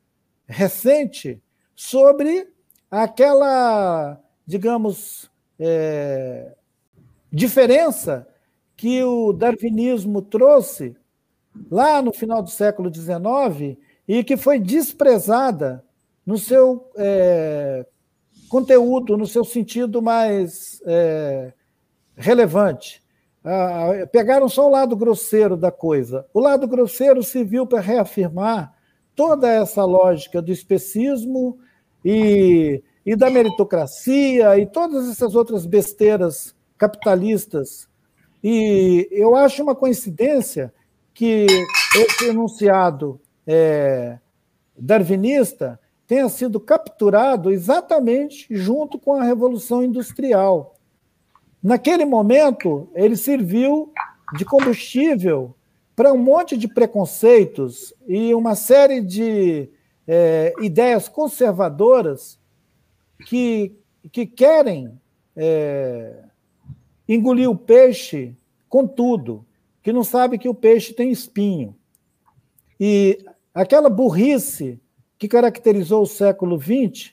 Speaker 4: recente sobre aquela, digamos, é, diferença que o darwinismo trouxe lá no final do século XIX e que foi desprezada no seu é, conteúdo, no seu sentido mais é, relevante. Ah, pegaram só o lado grosseiro da coisa. O lado grosseiro serviu para reafirmar toda essa lógica do especismo e, e da meritocracia e todas essas outras besteiras capitalistas. E eu acho uma coincidência que esse enunciado é, darwinista tenha sido capturado exatamente junto com a Revolução Industrial. Naquele momento, ele serviu de combustível para um monte de preconceitos e uma série de é, ideias conservadoras que, que querem é, engolir o peixe com tudo que não sabe que o peixe tem espinho. E aquela burrice que caracterizou o século XX,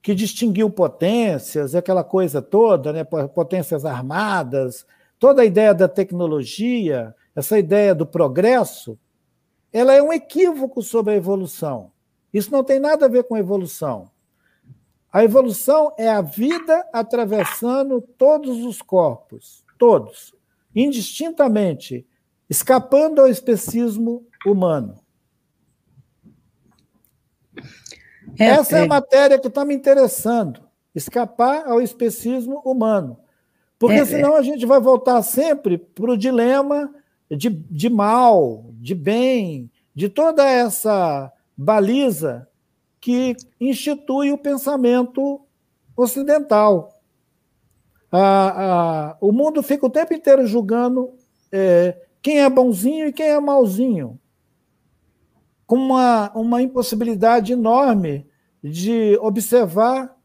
Speaker 4: que distinguiu potências, aquela coisa toda, né, potências armadas, toda a ideia da tecnologia, essa ideia do progresso, ela é um equívoco sobre a evolução. Isso não tem nada a ver com evolução. A evolução é a vida atravessando todos os corpos, todos indistintamente, escapando ao especismo humano. É, Essa é, é a matéria que está me interessando, escapar ao especismo humano. Porque é, senão a gente vai voltar sempre para o dilema de, de mal, de bem, de toda essa baliza que institui o pensamento ocidental a, a, o mundo fica o tempo inteiro julgando é, quem é bonzinho e quem é malzinho, com uma, uma impossibilidade enorme de observar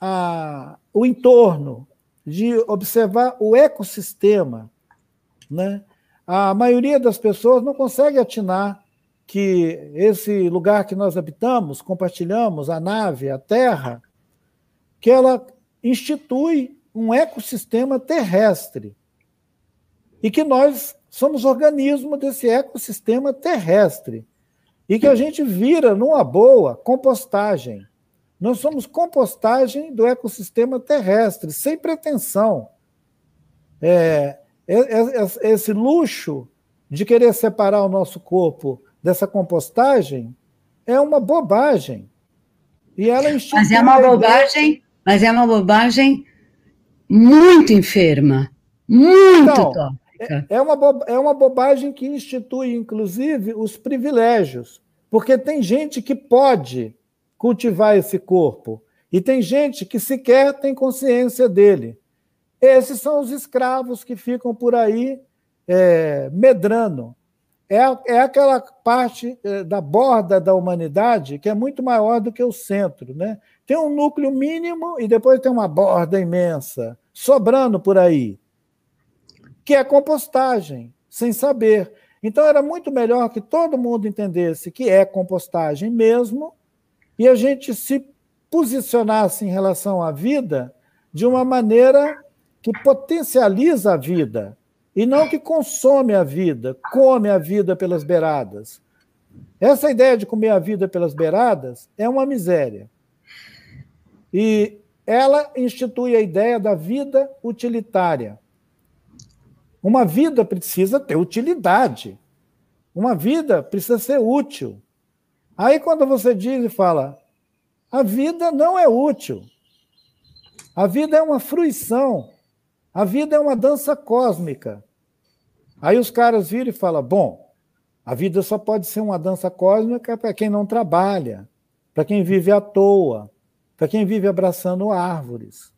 Speaker 4: a, o entorno, de observar o ecossistema. Né? A maioria das pessoas não consegue atinar que esse lugar que nós habitamos, compartilhamos, a nave, a Terra, que ela institui um ecossistema terrestre e que nós somos organismo desse ecossistema terrestre e que a gente vira, numa boa, compostagem. Nós somos compostagem do ecossistema terrestre, sem pretensão. É, é, é, esse luxo de querer separar o nosso corpo dessa compostagem é uma bobagem.
Speaker 3: E ela mas é uma bobagem, mas é uma bobagem muito enferma, muito então,
Speaker 4: é, é, uma, é uma bobagem que institui, inclusive, os privilégios, porque tem gente que pode cultivar esse corpo e tem gente que sequer tem consciência dele. Esses são os escravos que ficam por aí é, medrando. É, é aquela parte é, da borda da humanidade que é muito maior do que o centro. Né? Tem um núcleo mínimo e depois tem uma borda imensa, sobrando por aí que é compostagem, sem saber. Então era muito melhor que todo mundo entendesse que é compostagem mesmo e a gente se posicionasse em relação à vida de uma maneira que potencializa a vida e não que consome a vida, come a vida pelas beiradas. Essa ideia de comer a vida pelas beiradas é uma miséria. E ela institui a ideia da vida utilitária. Uma vida precisa ter utilidade. Uma vida precisa ser útil. Aí, quando você diz e fala, a vida não é útil. A vida é uma fruição. A vida é uma dança cósmica. Aí os caras viram e falam: bom, a vida só pode ser uma dança cósmica para quem não trabalha, para quem vive à toa, para quem vive abraçando árvores,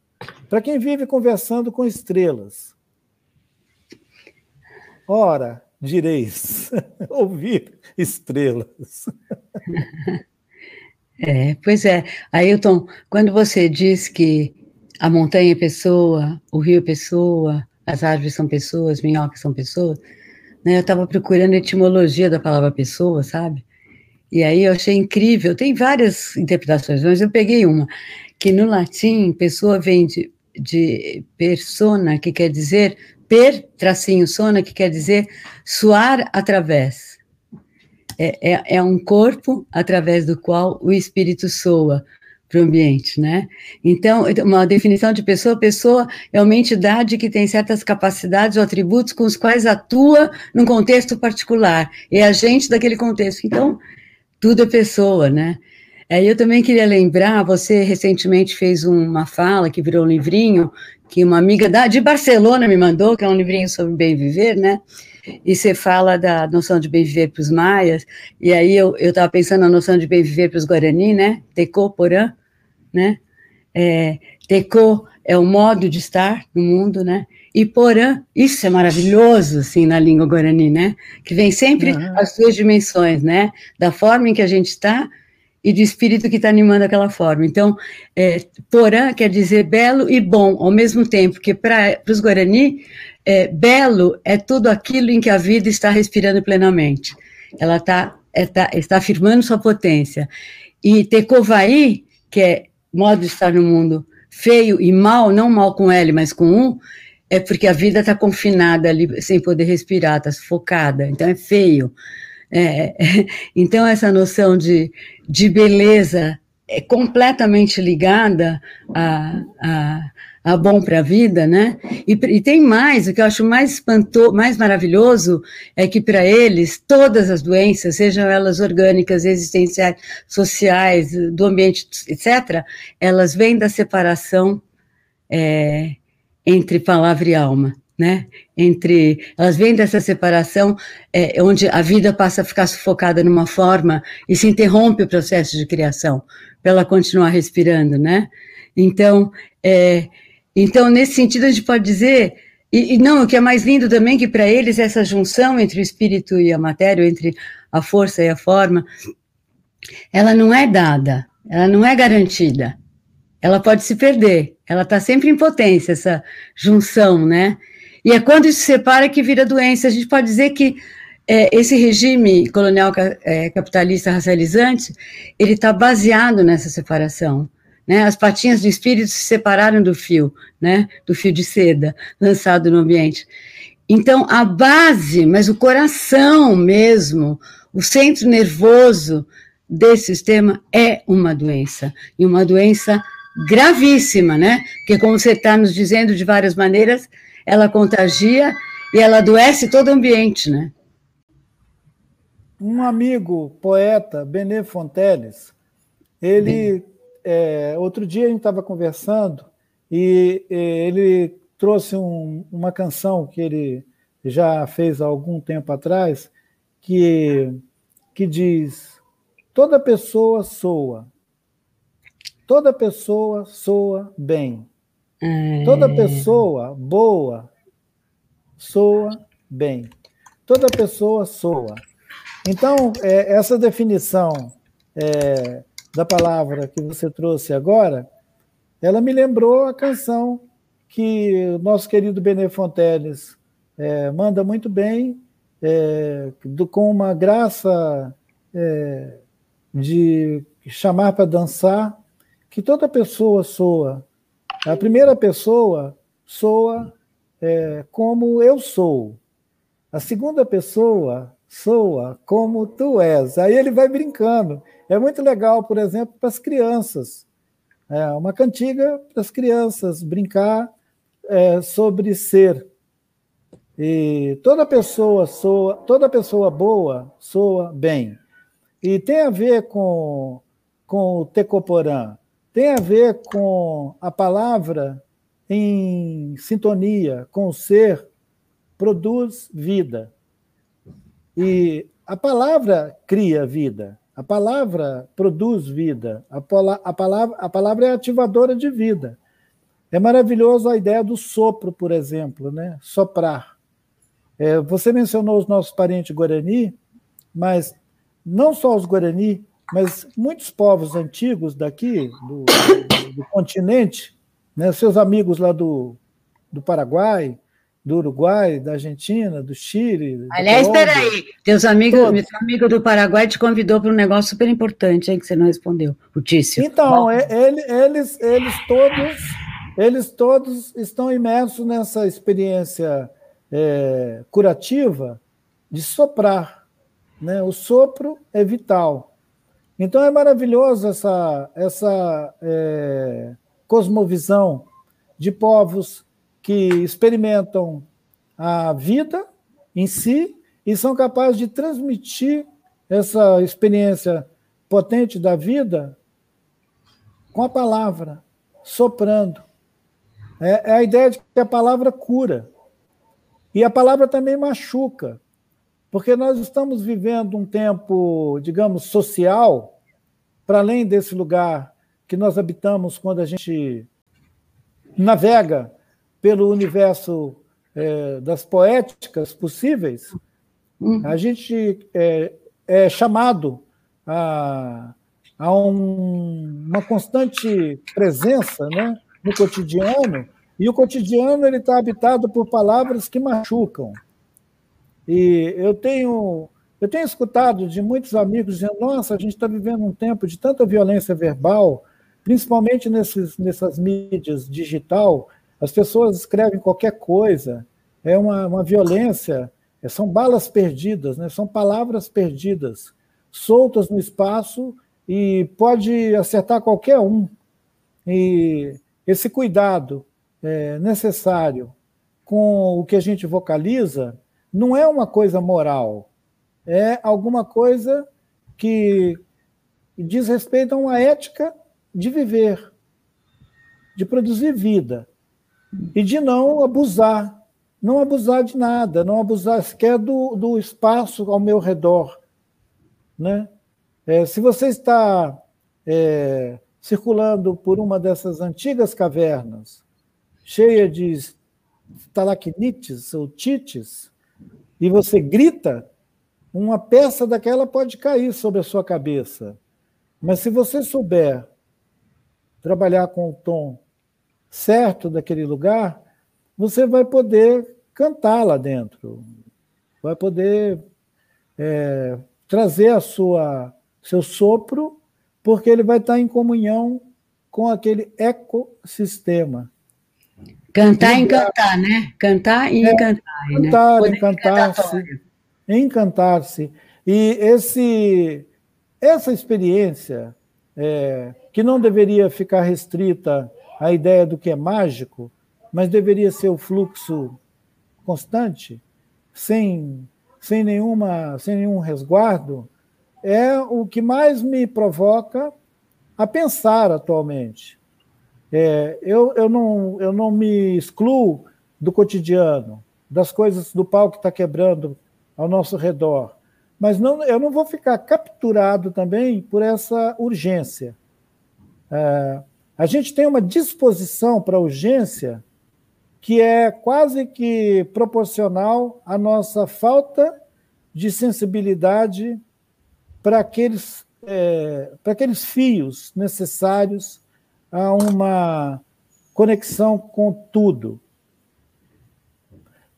Speaker 4: para quem vive conversando com estrelas. Ora, direis, [laughs] ouvir estrelas. [laughs]
Speaker 3: É, pois é. Ailton, quando você diz que a montanha é pessoa, o rio é pessoa, as árvores são pessoas, minhocas são pessoas, né, eu estava procurando a etimologia da palavra pessoa, sabe? E aí eu achei incrível, tem várias interpretações, mas eu peguei uma, que no latim, pessoa vem de, de persona, que quer dizer per, tracinho, sona, que quer dizer suar através. É, é, é um corpo através do qual o espírito soa para o ambiente, né? Então, uma definição de pessoa, pessoa é uma entidade que tem certas capacidades ou atributos com os quais atua num contexto particular, é agente daquele contexto. Então, tudo é pessoa, né? Aí eu também queria lembrar, você recentemente fez uma fala que virou um livrinho, que uma amiga da, de Barcelona me mandou, que é um livrinho sobre bem viver, né? E você fala da noção de bem viver para os maias, e aí eu estava pensando na noção de bem viver para os Guarani, né? Tecô, Porã, né? É, Tecô é o modo de estar no mundo, né? E Porã, isso é maravilhoso, assim, na língua Guarani, né? Que vem sempre uhum. as duas dimensões, né? Da forma em que a gente está e de espírito que está animando aquela forma. Então, é, porã quer dizer belo e bom ao mesmo tempo, que para os Guarani, é, belo é tudo aquilo em que a vida está respirando plenamente. Ela tá, é, tá, está afirmando sua potência. E Tecovaí, que é modo de estar no mundo feio e mal, não mal com L, mas com um, é porque a vida está confinada ali, sem poder respirar, está sufocada, então é feio. É, [laughs] então, essa noção de, de beleza é completamente ligada a, a, a bom para a vida, né? E, e, tem mais, o que eu acho mais espantoso, mais maravilhoso, é que para eles, todas as doenças, sejam elas orgânicas, existenciais, sociais, do ambiente, etc., elas vêm da separação é, entre palavra e alma né? Entre elas vêm dessa separação, é, onde a vida passa a ficar sufocada numa forma e se interrompe o processo de criação para ela continuar respirando, né? Então, é, então nesse sentido a gente pode dizer e, e não o que é mais lindo também que para eles essa junção entre o espírito e a matéria, entre a força e a forma, ela não é dada, Ela não é garantida. Ela pode se perder. Ela está sempre em potência, essa junção, né? E é quando isso se separa que vira doença. A gente pode dizer que é, esse regime colonial é, capitalista racializante, ele está baseado nessa separação. Né? As patinhas do espírito se separaram do fio, né? do fio de seda lançado no ambiente. Então, a base, mas o coração mesmo, o centro nervoso desse sistema é uma doença, e uma doença gravíssima, né? Porque, como você está nos dizendo de várias maneiras, ela contagia e ela adoece todo o ambiente, né?
Speaker 4: Um amigo, poeta, Benê Fonteles, ele, é, outro dia a gente estava conversando e, e, ele trouxe um, uma canção que ele já fez há algum tempo atrás, que, que diz: toda pessoa soa, toda pessoa soa bem, toda é. pessoa boa soa bem, toda pessoa soa. Então, é, essa definição é, da palavra que você trouxe agora, ela me lembrou a canção que o nosso querido Benê Fonteles é, manda muito bem, é, do, com uma graça é, de chamar para dançar, que toda pessoa soa. A primeira pessoa soa é, como eu sou. A segunda pessoa soa como tu és. Aí ele vai brincando. É muito legal, por exemplo, para as crianças. É uma cantiga para as crianças brincar é, sobre ser. E toda pessoa soa, toda pessoa boa soa bem. E tem a ver com, com o tecoporã, tem a ver com a palavra em sintonia com o ser, produz vida. E a palavra cria vida, a palavra produz vida, a, a, palavra, a palavra é ativadora de vida. É maravilhoso a ideia do sopro, por exemplo, né? soprar. É, você mencionou os nossos parentes Guarani, mas não só os Guarani, mas muitos povos antigos daqui, do, do, do continente, né? seus amigos lá do, do Paraguai, do Uruguai, da Argentina, do Chile.
Speaker 3: Aliás, espera aí, teus amigos, meu amigo do Paraguai te convidou para um negócio super importante aí que você não respondeu, o Tício.
Speaker 4: Então, é, ele, eles, eles todos, eles todos estão imersos nessa experiência é, curativa de soprar, né? O sopro é vital. Então é maravilhoso essa essa é, cosmovisão de povos que experimentam a vida em si e são capazes de transmitir essa experiência potente da vida com a palavra, soprando. É, é, a ideia de que a palavra cura. E a palavra também machuca, porque nós estamos vivendo um tempo, digamos, social, para além desse lugar que nós habitamos quando a gente navega pelo universo é, das poéticas possíveis, uhum. a gente é, é chamado a, a um, uma constante presença né, no cotidiano, e o cotidiano ele está habitado por palavras que machucam. E eu tenho eu tenho escutado de muitos amigos dizendo: nossa, a gente está vivendo um tempo de tanta violência verbal, principalmente nesses, nessas mídias digital, as pessoas escrevem qualquer coisa, é uma, uma violência, é, são balas perdidas, né? são palavras perdidas, soltas no espaço e pode acertar qualquer um. E esse cuidado é, necessário com o que a gente vocaliza não é uma coisa moral, é alguma coisa que diz respeito a uma ética de viver, de produzir vida e de não abusar, não abusar de nada, não abusar sequer do, do espaço ao meu redor. Né? É, se você está é, circulando por uma dessas antigas cavernas, cheia de estalactites ou tites, e você grita, uma peça daquela pode cair sobre a sua cabeça. Mas se você souber trabalhar com o tom certo daquele lugar, você vai poder cantar lá dentro, vai poder é, trazer a sua seu sopro, porque ele vai estar em comunhão com aquele ecossistema.
Speaker 3: Cantar e encantar, né? Cantar e é, encantar.
Speaker 4: Né? Cantar, né? encantar-se. Encantar-se. E esse, essa experiência, é, que não deveria ficar restrita à ideia do que é mágico, mas deveria ser o fluxo constante, sem, sem, nenhuma, sem nenhum resguardo, é o que mais me provoca a pensar atualmente. É, eu, eu, não, eu não me excluo do cotidiano, das coisas do pau que está quebrando ao nosso redor, mas não, eu não vou ficar capturado também por essa urgência. É, a gente tem uma disposição para urgência que é quase que proporcional à nossa falta de sensibilidade para aqueles, é, para aqueles fios necessários a uma conexão com tudo.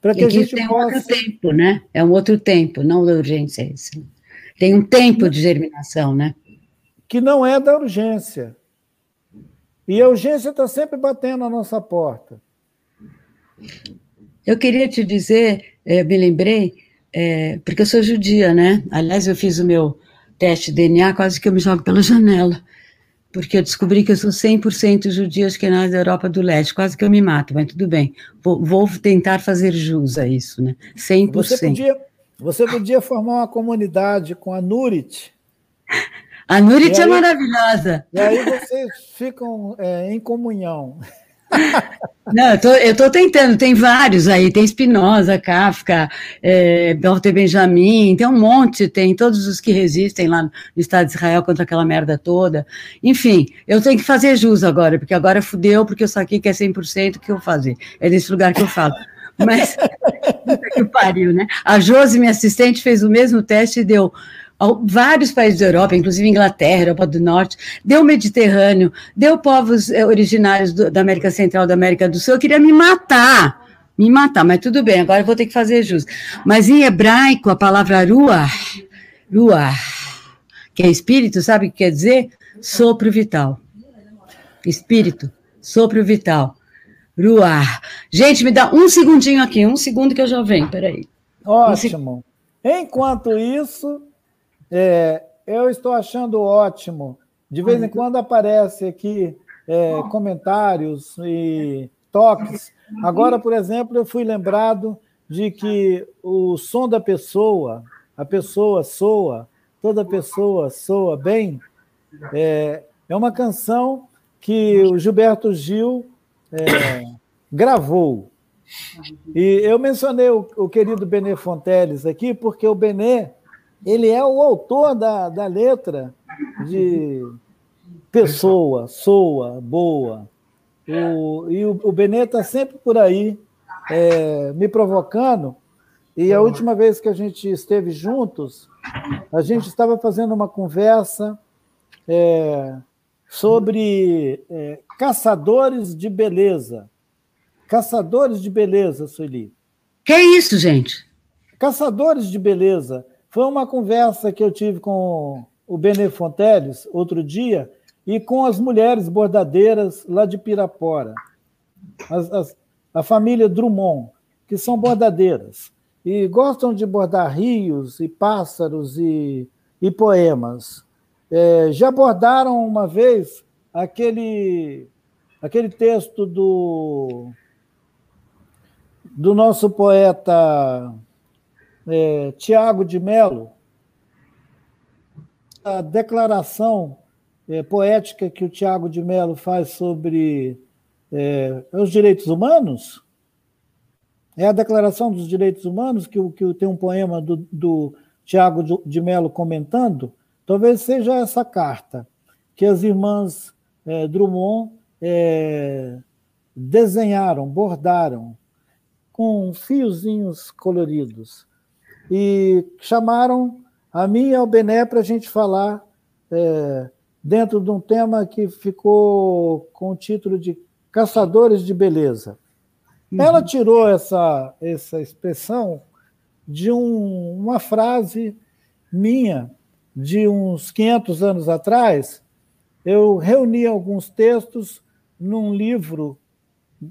Speaker 3: Para que e a gente tem possa... outro tempo, né? É um outro tempo, não da urgência esse. Tem um tempo de germinação, né?
Speaker 4: Que não é da urgência. E a urgência está sempre batendo na nossa porta.
Speaker 3: Eu queria te dizer, eu eh, me lembrei, é, porque eu sou judia, né? Aliás, eu fiz o meu teste de DNA, quase que eu me jogo pela janela, porque eu descobri que eu sou 100% judia nós da Europa do Leste, quase que eu me mato, mas tudo bem. Vou, vou tentar fazer jus a isso, né? 100%.
Speaker 4: Você podia, você podia formar uma comunidade com a Nurit. [laughs]
Speaker 3: A Nurit é maravilhosa.
Speaker 4: E aí vocês ficam é, em comunhão. [laughs]
Speaker 3: Não, eu tô, tentando, tem vários aí, tem Spinoza, Kafka, é, Walter Benjamin, tem um monte, tem todos os que resistem lá no Estado de Israel contra aquela merda toda. Enfim, eu tenho que fazer jus agora, porque agora fudeu, porque eu saquei que é 100%, o que eu vou fazer? É nesse lugar que eu falo. Mas, [laughs] que pariu, né? A Josi, minha assistente, fez o mesmo teste e deu vários países da Europa, inclusive Inglaterra, Europa do Norte, deu Mediterrâneo, deu povos eh, originários do, da América Central, da América do Sul, eu queria me matar, me matar, mas tudo bem, agora eu vou ter que fazer jus. Mas em hebraico, a palavra ruah, ruah, que é espírito, sabe o que quer dizer? Sopro vital. Espírito, sopro vital. Ruah. Gente, me dá um segundinho aqui, um segundo que eu já venho, peraí.
Speaker 4: Ótimo. Um Enquanto isso, é, eu estou achando ótimo. De vez em quando aparece aqui é, comentários e toques. Agora, por exemplo, eu fui lembrado de que o som da pessoa, a pessoa soa, toda pessoa soa bem, é, é uma canção que o Gilberto Gil é, gravou. E eu mencionei o, o querido Benê Fonteles aqui, porque o Benê ele é o autor da, da letra de pessoa, soa, boa. O, e o, o Benê está sempre por aí é, me provocando. E a última vez que a gente esteve juntos, a gente estava fazendo uma conversa é, sobre é, caçadores de beleza. Caçadores de beleza, Sueli.
Speaker 3: Que é isso, gente?
Speaker 4: Caçadores de beleza. Foi uma conversa que eu tive com o Benê Fonteles outro dia e com as mulheres bordadeiras lá de Pirapora, as, as, a família Drummond, que são bordadeiras e gostam de bordar rios e pássaros e, e poemas. É, já bordaram uma vez aquele, aquele texto do, do nosso poeta é, Tiago de Mello, a declaração é, poética que o Tiago de Mello faz sobre é, os direitos humanos, é a Declaração dos Direitos Humanos, que, que tem um poema do, do Tiago de Mello comentando, talvez seja essa carta que as irmãs é, Drummond é, desenharam, bordaram, com fiozinhos coloridos e chamaram a mim e ao Bené para a gente falar é, dentro de um tema que ficou com o título de Caçadores de Beleza. Uhum. Ela tirou essa, essa expressão de um, uma frase minha de uns 500 anos atrás. Eu reuni alguns textos num livro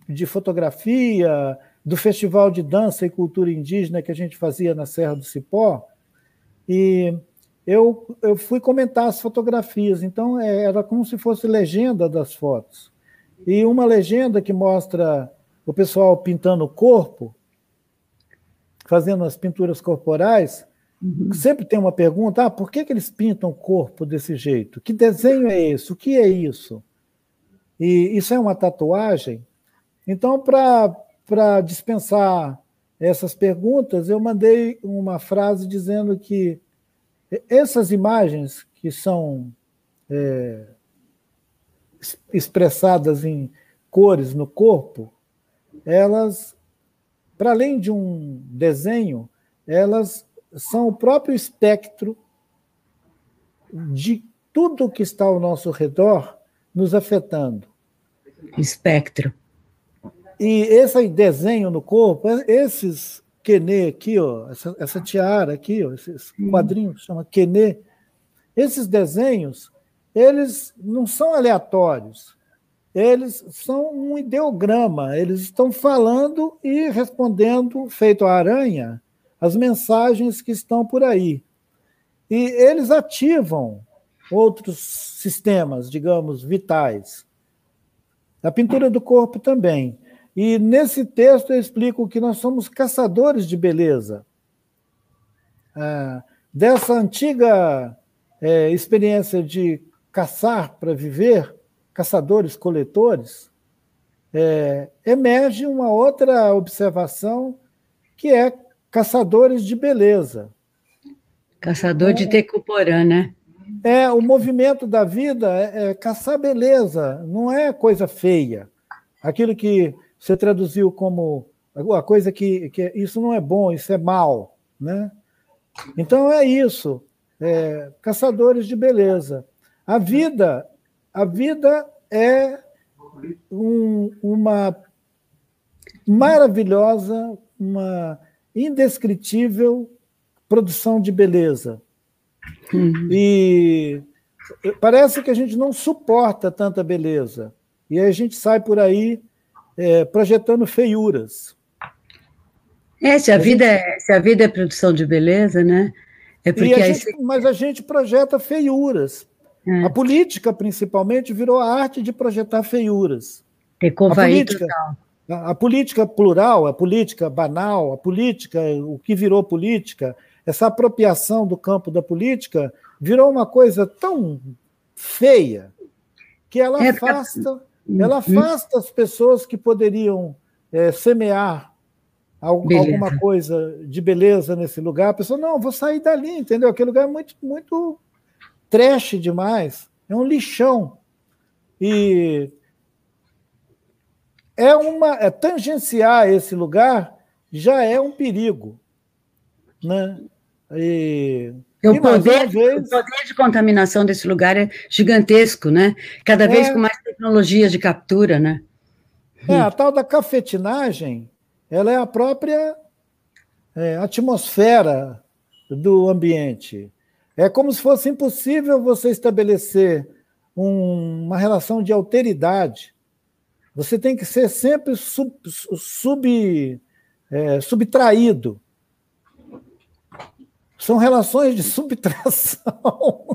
Speaker 4: de fotografia do Festival de Dança e Cultura Indígena que a gente fazia na Serra do Cipó, e eu, eu fui comentar as fotografias, então é, era como se fosse legenda das fotos. E uma legenda que mostra o pessoal pintando o corpo, fazendo as pinturas corporais, uhum. sempre tem uma pergunta: ah, por que, que eles pintam o corpo desse jeito? Que desenho é esse? O que é isso? E isso é uma tatuagem? Então, para dispensar essas perguntas, eu mandei uma frase dizendo que essas imagens que são é, expressadas em cores no corpo, elas, para além de um desenho, elas são o próprio espectro de tudo que está ao nosso redor nos afetando.
Speaker 3: Espectro.
Speaker 4: E esse desenho no corpo, esses quenê aqui, ó, essa, essa tiara aqui, ó, esses quadrinhos, chama quenê, esses desenhos, eles não são aleatórios, eles são um ideograma, eles estão falando e respondendo, feito a aranha, as mensagens que estão por aí. E eles ativam outros sistemas, digamos, vitais. A pintura do corpo também. E nesse texto eu explico que nós somos caçadores de beleza. É, dessa antiga é, experiência de caçar para viver, caçadores-coletores, é, emerge uma outra observação que é caçadores de beleza.
Speaker 3: Caçador de Tecuporã, né?
Speaker 4: É, o movimento da vida é, é caçar beleza, não é coisa feia. Aquilo que você traduziu como a coisa que, que isso não é bom, isso é mal, né? Então é isso, é, caçadores de beleza. A vida, a vida é um, uma maravilhosa, uma indescritível produção de beleza. Uhum. E parece que a gente não suporta tanta beleza. E a gente sai por aí é, projetando feiuras.
Speaker 3: É, se a, vida é, se a vida é produção de beleza, né?
Speaker 4: É porque a gente, Mas a gente projeta feiuras. É. A política, principalmente, virou a arte de projetar feiuras.
Speaker 3: a política,
Speaker 4: a, a política plural, a política banal, a política, o que virou política, essa apropriação do campo da política virou uma coisa tão feia que ela é, afasta ela uhum. afasta as pessoas que poderiam é, semear alguma coisa de beleza nesse lugar. A pessoa, não, vou sair dali, entendeu? Aquele lugar é muito, muito trash demais, é um lixão. E é uma é, tangenciar esse lugar já é um perigo, né?
Speaker 3: E o poder, vez... o poder, de contaminação desse lugar é gigantesco, né? Cada vez é... com mais tecnologias de captura, né?
Speaker 4: É, a tal da cafetinagem, ela é a própria é, atmosfera do ambiente. É como se fosse impossível você estabelecer um, uma relação de alteridade. Você tem que ser sempre sub, sub é, subtraído são relações de subtração. [laughs]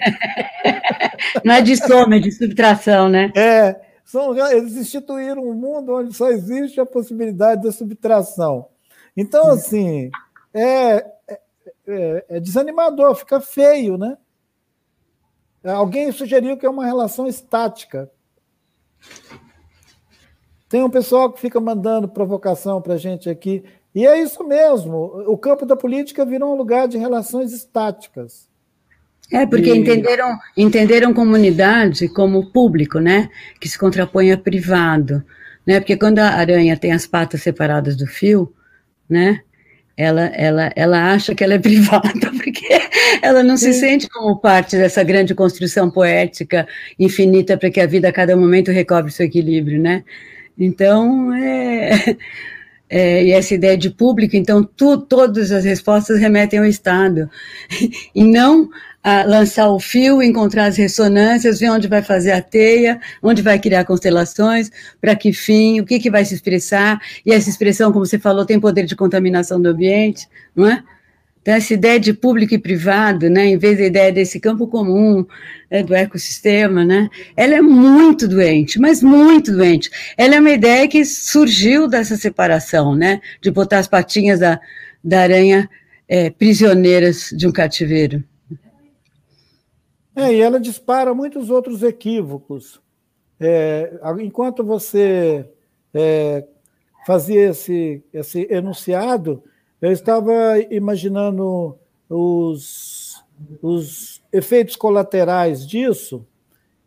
Speaker 3: Não é de soma, é de subtração, né?
Speaker 4: É, são, eles instituíram um mundo onde só existe a possibilidade da subtração. Então, assim, é, é, é, é desanimador, fica feio, né? Alguém sugeriu que é uma relação estática. Tem um pessoal que fica mandando provocação para a gente aqui. E é isso mesmo. O campo da política virou um lugar de relações estáticas.
Speaker 3: É, porque e... entenderam, entenderam comunidade como público, né? Que se contrapõe a privado. Né? Porque quando a aranha tem as patas separadas do fio, né? ela, ela, ela acha que ela é [laughs] privada, porque ela não se sente como parte dessa grande construção poética infinita para que a vida a cada momento recobre seu equilíbrio, né? Então, é, é, e essa ideia de público, então, tu, todas as respostas remetem ao Estado, [laughs] e não a lançar o fio, encontrar as ressonâncias, ver onde vai fazer a teia, onde vai criar constelações, para que fim, o que, que vai se expressar, e essa expressão, como você falou, tem poder de contaminação do ambiente, não é? Então, essa ideia de público e privado, né, em vez da ideia desse campo comum, né, do ecossistema, né, ela é muito doente, mas muito doente. Ela é uma ideia que surgiu dessa separação, né, de botar as patinhas da, da aranha é, prisioneiras de um cativeiro.
Speaker 4: É, e ela dispara muitos outros equívocos. É, enquanto você é, fazia esse, esse enunciado, eu estava imaginando os, os efeitos colaterais disso,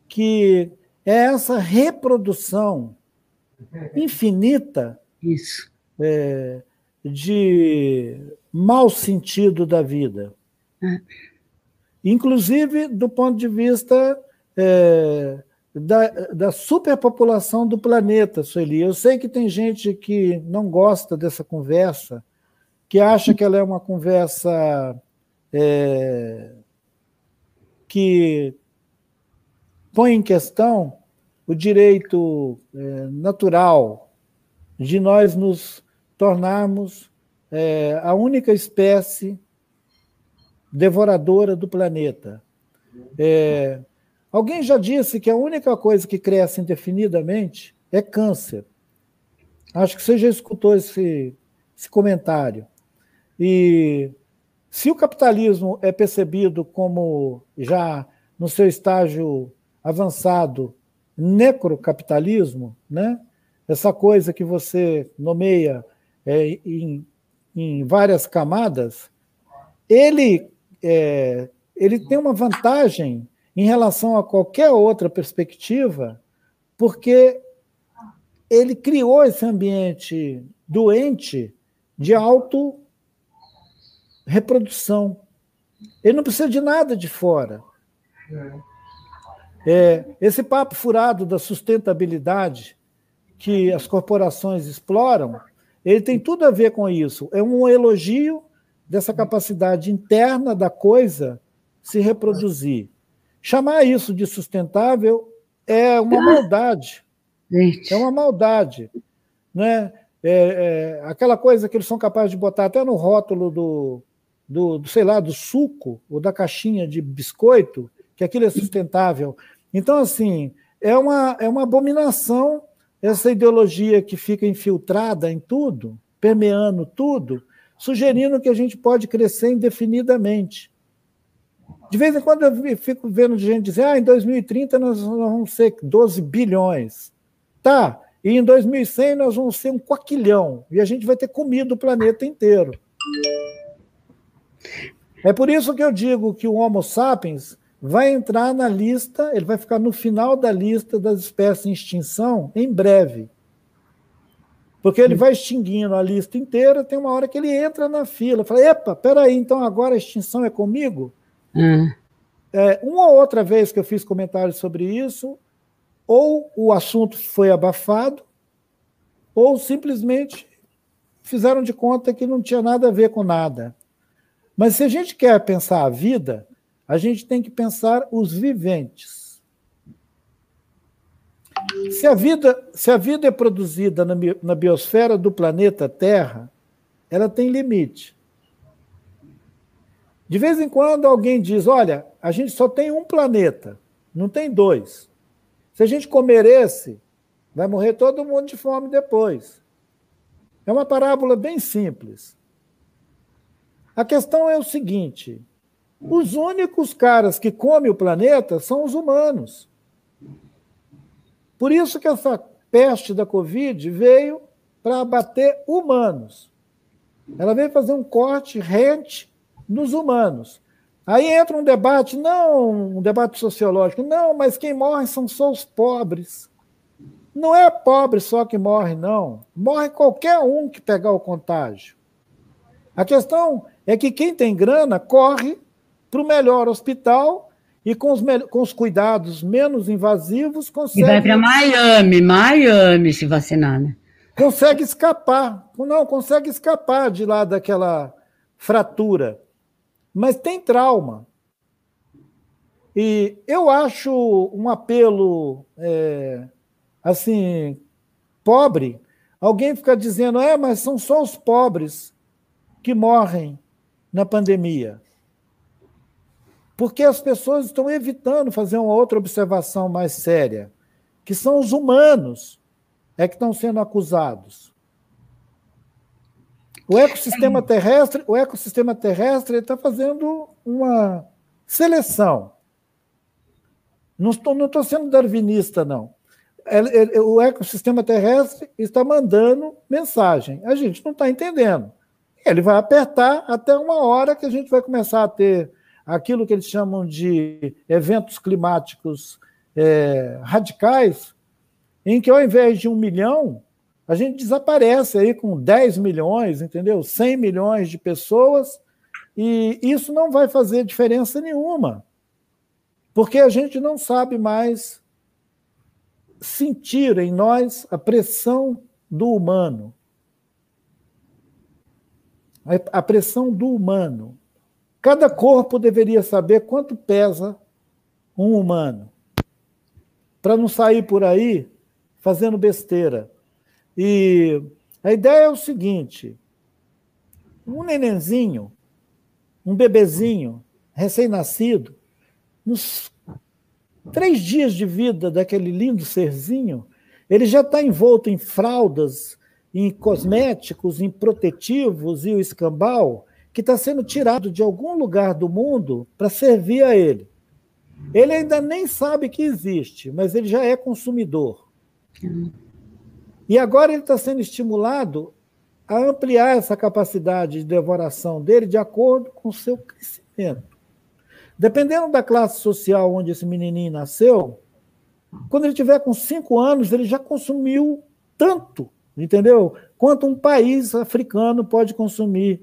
Speaker 4: que é essa reprodução infinita. É, de mau sentido da vida. É. Inclusive do ponto de vista é, da, da superpopulação do planeta, Sueli. Eu sei que tem gente que não gosta dessa conversa, que acha que ela é uma conversa é, que põe em questão o direito é, natural de nós nos tornarmos é, a única espécie devoradora do planeta. É, alguém já disse que a única coisa que cresce indefinidamente é câncer. Acho que você já escutou esse, esse comentário. E se o capitalismo é percebido como já no seu estágio avançado necrocapitalismo, né? essa coisa que você nomeia é, em, em, várias camadas, ele, é, ele tem uma vantagem em relação a qualquer outra perspectiva, porque ele criou esse ambiente doente de alto reprodução. Ele não precisa de nada de fora. É, esse papo furado da sustentabilidade que as corporações exploram, ele tem tudo a ver com isso. É um elogio dessa capacidade interna da coisa se reproduzir. Chamar isso de sustentável é uma maldade. É uma maldade. Né? É, é, aquela coisa que eles são capazes de botar até no rótulo do, do, sei lá, do suco ou da caixinha de biscoito, que aquilo é sustentável. Então, assim, é uma, é uma abominação essa ideologia que fica infiltrada em tudo, permeando tudo, sugerindo que a gente pode crescer indefinidamente. De vez em quando eu fico vendo gente dizer, ah, em 2030 nós vamos ser 12 bilhões. Tá, e em 2100 nós vamos ser um quaquilhão, e a gente vai ter comido o planeta inteiro. É por isso que eu digo que o Homo sapiens vai entrar na lista, ele vai ficar no final da lista das espécies em extinção em breve. Porque ele vai extinguindo a lista inteira, tem uma hora que ele entra na fila. Fala, epa, peraí, então agora a extinção é comigo? Hum. É, uma ou outra vez que eu fiz comentários sobre isso, ou o assunto foi abafado, ou simplesmente fizeram de conta que não tinha nada a ver com nada. Mas se a gente quer pensar a vida, a gente tem que pensar os viventes. Se a vida, se a vida é produzida na, na biosfera do planeta Terra, ela tem limite. De vez em quando alguém diz: olha, a gente só tem um planeta, não tem dois. Se a gente comer esse, vai morrer todo mundo de fome depois. É uma parábola bem simples. A questão é o seguinte: os únicos caras que comem o planeta são os humanos. Por isso que essa peste da Covid veio para abater humanos. Ela veio fazer um corte rente nos humanos. Aí entra um debate, não um debate sociológico, não, mas quem morre são só os pobres. Não é pobre só que morre, não. Morre qualquer um que pegar o contágio. A questão é que quem tem grana corre para o melhor hospital e com os, com os cuidados menos invasivos consegue.
Speaker 3: E vai para Miami, Miami se vacinar, né?
Speaker 4: Consegue escapar. Não, consegue escapar de lá daquela fratura. Mas tem trauma. E eu acho um apelo é, assim pobre. Alguém fica dizendo, é, mas são só os pobres que morrem na pandemia. Porque as pessoas estão evitando fazer uma outra observação mais séria, que são os humanos é que estão sendo acusados. O ecossistema terrestre, o ecossistema terrestre está fazendo uma seleção. Não estou, não estou sendo darwinista, não. O ecossistema terrestre está mandando mensagem. A gente não está entendendo. Ele vai apertar até uma hora que a gente vai começar a ter aquilo que eles chamam de eventos climáticos é, radicais, em que ao invés de um milhão, a gente desaparece aí com 10 milhões, entendeu? 100 milhões de pessoas, e isso não vai fazer diferença nenhuma, porque a gente não sabe mais sentir em nós a pressão do humano a pressão do humano. Cada corpo deveria saber quanto pesa um humano, para não sair por aí fazendo besteira. E a ideia é o seguinte: um nenenzinho, um bebezinho recém-nascido, nos três dias de vida daquele lindo serzinho, ele já está envolto em fraldas em cosméticos, em protetivos e o escambau, que está sendo tirado de algum lugar do mundo para servir a ele. Ele ainda nem sabe que existe, mas ele já é consumidor. E agora ele está sendo estimulado a ampliar essa capacidade de devoração dele de acordo com o seu crescimento. Dependendo da classe social onde esse menininho nasceu, quando ele tiver com cinco anos, ele já consumiu tanto entendeu? Quanto um país africano pode consumir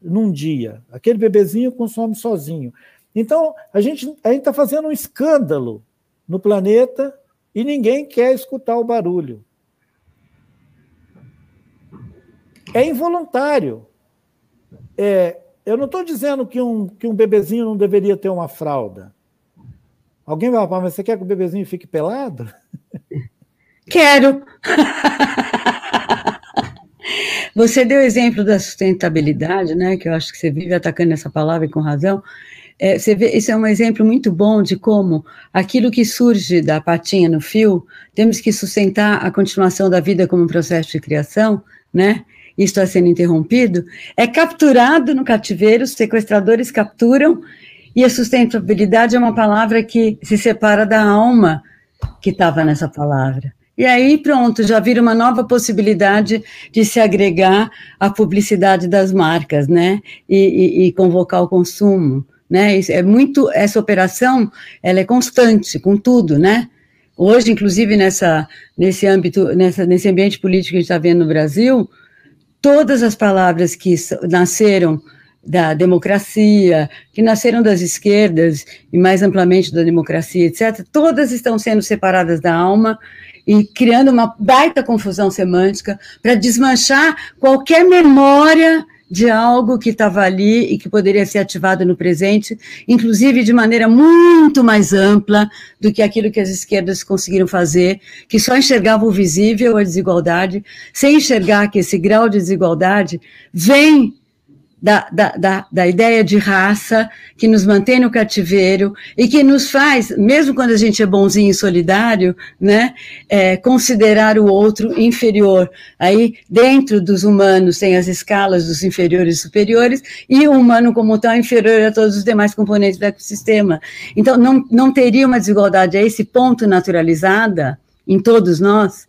Speaker 4: num dia. Aquele bebezinho consome sozinho. Então, a gente a está fazendo um escândalo no planeta e ninguém quer escutar o barulho. É involuntário. É, eu não estou dizendo que um, que um bebezinho não deveria ter uma fralda. Alguém vai falar, mas você quer que o bebezinho fique pelado?
Speaker 3: Quero! [laughs] Você deu exemplo da sustentabilidade, né? Que eu acho que você vive atacando essa palavra e com razão. É, você vê, é um exemplo muito bom de como aquilo que surge da patinha no fio, temos que sustentar a continuação da vida como um processo de criação, né? Isso está sendo interrompido, é capturado no cativeiro, os sequestradores capturam, e a sustentabilidade é uma palavra que se separa da alma que estava nessa palavra. E aí, pronto, já vira uma nova possibilidade de se agregar à publicidade das marcas, né? E, e, e convocar o consumo, né? Isso é muito, essa operação, ela é constante com tudo, né? Hoje, inclusive, nessa, nesse âmbito, nessa, nesse ambiente político que a gente está vendo no Brasil, todas as palavras que nasceram da democracia, que nasceram das esquerdas e mais amplamente da democracia, etc., todas estão sendo separadas da alma e criando uma baita confusão semântica para desmanchar qualquer memória de algo que estava ali e que poderia ser ativado no presente, inclusive de maneira muito mais ampla do que aquilo que as esquerdas conseguiram fazer, que só enxergava o visível, a desigualdade, sem enxergar que esse grau de desigualdade vem da, da, da, da, ideia de raça que nos mantém no cativeiro e que nos faz, mesmo quando a gente é bonzinho e solidário, né, é, considerar o outro inferior. Aí, dentro dos humanos, tem as escalas dos inferiores e superiores, e o humano, como tal, inferior a todos os demais componentes do ecossistema. Então, não, não teria uma desigualdade a esse ponto naturalizada em todos nós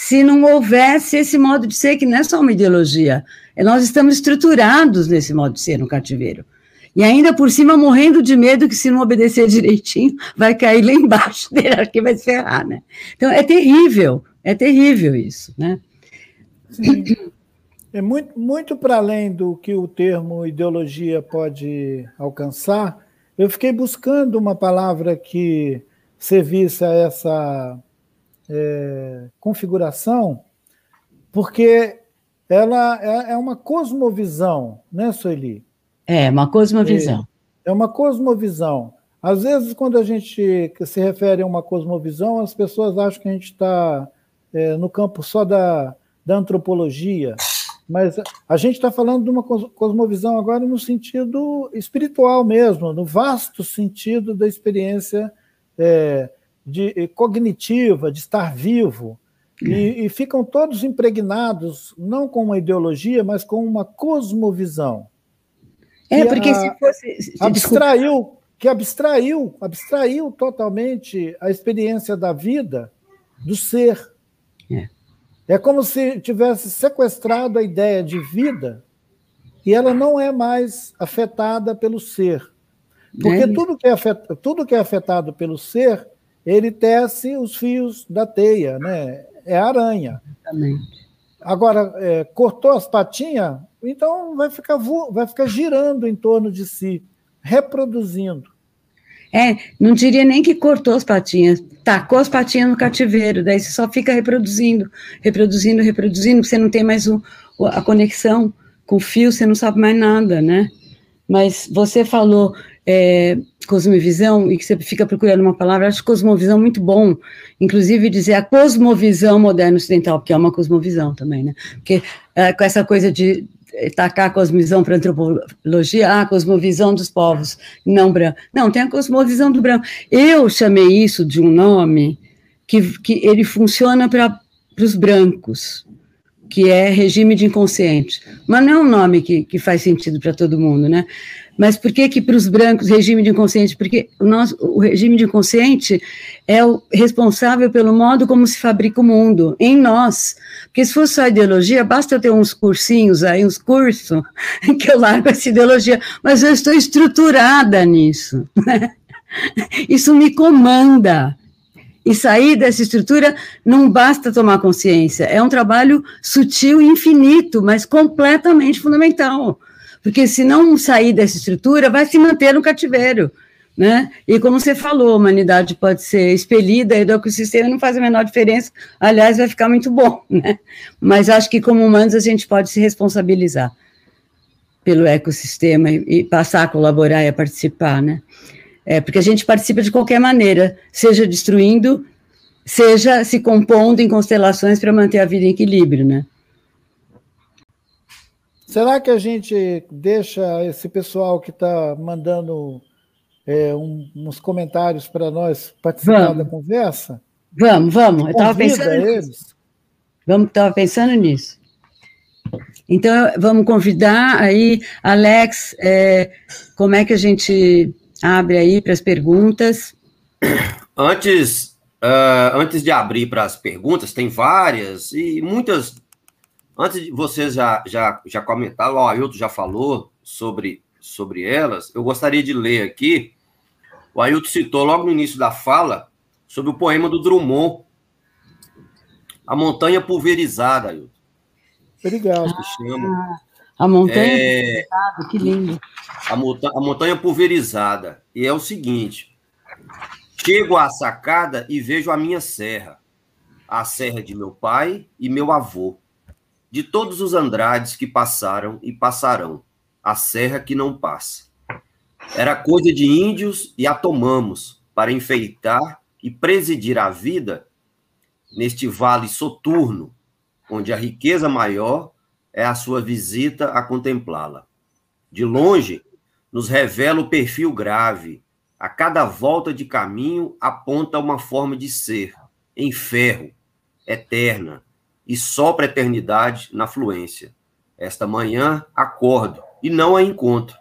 Speaker 3: se não houvesse esse modo de ser, que não é só uma ideologia, é, nós estamos estruturados nesse modo de ser no cativeiro. E ainda por cima morrendo de medo que se não obedecer [laughs] direitinho, vai cair lá embaixo [laughs] dele, acho que vai se ferrar, né? Então é terrível, é terrível isso, né?
Speaker 4: Sim. é muito, muito para além do que o termo ideologia pode alcançar, eu fiquei buscando uma palavra que servisse a essa é, configuração, porque ela é, é uma cosmovisão, né, Sueli?
Speaker 3: É, uma cosmovisão.
Speaker 4: É, é uma cosmovisão. Às vezes, quando a gente se refere a uma cosmovisão, as pessoas acham que a gente está é, no campo só da, da antropologia, mas a gente está falando de uma cosmovisão agora no sentido espiritual mesmo, no vasto sentido da experiência é, de, cognitiva, de estar vivo. E, é. e, ficam todos impregnados, não com uma ideologia, mas com uma cosmovisão.
Speaker 3: É, porque a, se fosse. Se
Speaker 4: abstraiu, que abstraiu, abstraiu totalmente a experiência da vida do ser. É. é como se tivesse sequestrado a ideia de vida e ela não é mais afetada pelo ser. Porque é. tudo, que é afetado, tudo que é afetado pelo ser, ele tece os fios da teia, né? É aranha. Exatamente. Agora, é, cortou as patinhas, então vai ficar, vai ficar girando em torno de si, reproduzindo.
Speaker 3: É, não diria nem que cortou as patinhas, tacou as patinhas no cativeiro, daí você só fica reproduzindo, reproduzindo, reproduzindo, você não tem mais o, a conexão com o fio, você não sabe mais nada, né? Mas você falou é, cosmovisão e que você fica procurando uma palavra, acho cosmovisão muito bom, inclusive dizer a cosmovisão moderna ocidental, porque é uma cosmovisão também, né? Porque é, com essa coisa de tacar a cosmovisão para antropologia, ah, a cosmovisão dos povos não brancos. Não, tem a cosmovisão do branco. Eu chamei isso de um nome que, que ele funciona para os brancos, que é regime de inconsciente. Mas não é um nome que, que faz sentido para todo mundo, né? Mas por que que para os brancos regime de inconsciente? Porque o, nosso, o regime de inconsciente é o responsável pelo modo como se fabrica o mundo, em nós. Porque se fosse só ideologia, basta eu ter uns cursinhos aí, uns cursos, [laughs] que eu largo essa ideologia, mas eu estou estruturada nisso. Né? Isso me comanda. E sair dessa estrutura não basta tomar consciência, é um trabalho sutil e infinito, mas completamente fundamental porque se não sair dessa estrutura, vai se manter no cativeiro. Né? E como você falou, a humanidade pode ser expelida e do ecossistema não faz a menor diferença, aliás, vai ficar muito bom, [laughs] né? Mas acho que como humanos a gente pode se responsabilizar pelo ecossistema e, e passar a colaborar e a participar, né? É, porque a gente participa de qualquer maneira, seja destruindo, seja se compondo em constelações para manter a vida em equilíbrio, né?
Speaker 4: Será que a gente deixa esse pessoal que está mandando é, um, uns comentários para nós participar vamos. da conversa?
Speaker 3: Vamos, vamos. Eu estava pensando eles. nisso. Vamos, estava pensando nisso. Então, vamos convidar aí, Alex, é, como é que a gente abre aí para as perguntas?
Speaker 2: Antes, uh, antes de abrir para as perguntas, tem várias e muitas Antes de vocês já, já, já comentaram, o Ailton já falou sobre, sobre elas, eu gostaria de ler aqui. O Ailton citou logo no início da fala sobre o poema do Drummond, A Montanha Pulverizada, Ailton.
Speaker 4: Obrigado.
Speaker 3: Que chama. a montanha é, pulverizada, que lindo.
Speaker 2: A, monta a montanha pulverizada. E é o seguinte: chego à sacada e vejo a minha serra, a serra de meu pai e meu avô de todos os Andrades que passaram e passarão, a serra que não passa. Era coisa de índios e a tomamos para enfeitar e presidir a vida neste vale soturno, onde a riqueza maior é a sua visita a contemplá-la. De longe, nos revela o perfil grave. A cada volta de caminho aponta uma forma de ser, em ferro, eterna, e sopra a eternidade na fluência. Esta manhã acordo e não a encontro,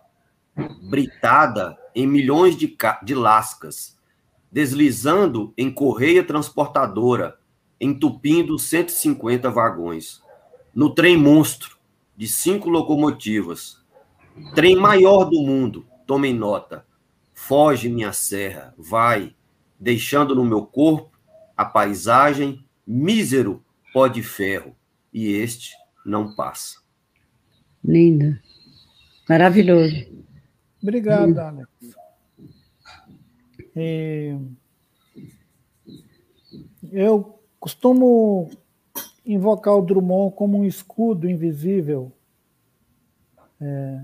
Speaker 2: britada em milhões de, de lascas, deslizando em correia transportadora, entupindo 150 vagões. No trem monstro, de cinco locomotivas, trem maior do mundo, tomem nota. Foge minha serra, vai, deixando no meu corpo a paisagem mísero pó de ferro, e este não passa.
Speaker 3: Lindo. Maravilhoso.
Speaker 4: Obrigado, Lindo. Alex. E eu costumo invocar o Drummond como um escudo invisível é,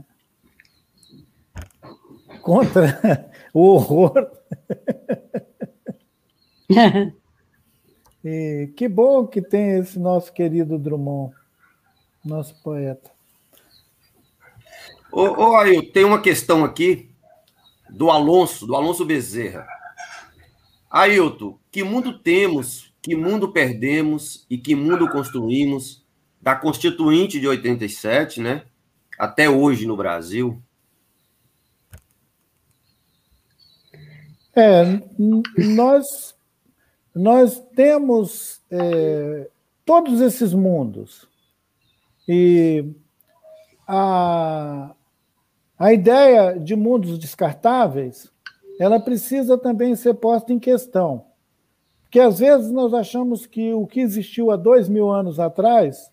Speaker 4: contra [laughs] o horror. [laughs] e que bom que tem esse nosso querido Drummond, nosso poeta.
Speaker 2: Ô, ô Ail, tem uma questão aqui do Alonso, do Alonso Bezerra. Ailton, que mundo temos, que mundo perdemos e que mundo construímos da Constituinte de 87, né? Até hoje no Brasil?
Speaker 4: É, nós, nós temos é, todos esses mundos. E a, a ideia de mundos descartáveis ela precisa também ser posta em questão. Porque às vezes nós achamos que o que existiu há dois mil anos atrás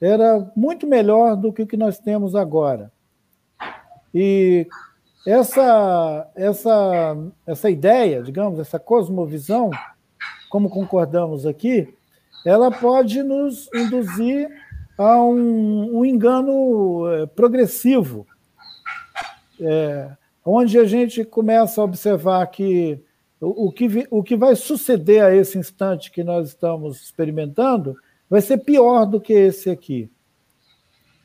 Speaker 4: era muito melhor do que o que nós temos agora. E essa, essa, essa ideia, digamos, essa cosmovisão, como concordamos aqui, ela pode nos induzir a um, um engano eh, progressivo. É, onde a gente começa a observar que o, o, que o que vai suceder a esse instante que nós estamos experimentando vai ser pior do que esse aqui.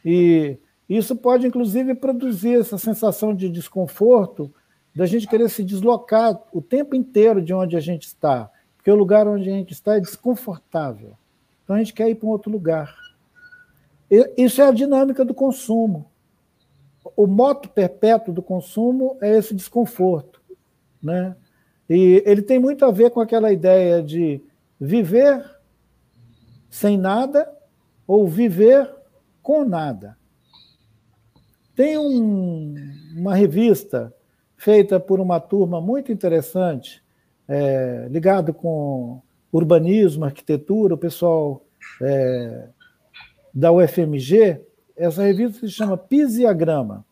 Speaker 4: E isso pode, inclusive, produzir essa sensação de desconforto da gente querer se deslocar o tempo inteiro de onde a gente está, porque o lugar onde a gente está é desconfortável. Então a gente quer ir para um outro lugar. Isso é a dinâmica do consumo o moto perpétuo do consumo é esse desconforto. Né? E ele tem muito a ver com aquela ideia de viver sem nada ou viver com nada. Tem um, uma revista feita por uma turma muito interessante, é, ligado com urbanismo, arquitetura, o pessoal é, da UFMG, essa revista se chama Pisiagrama.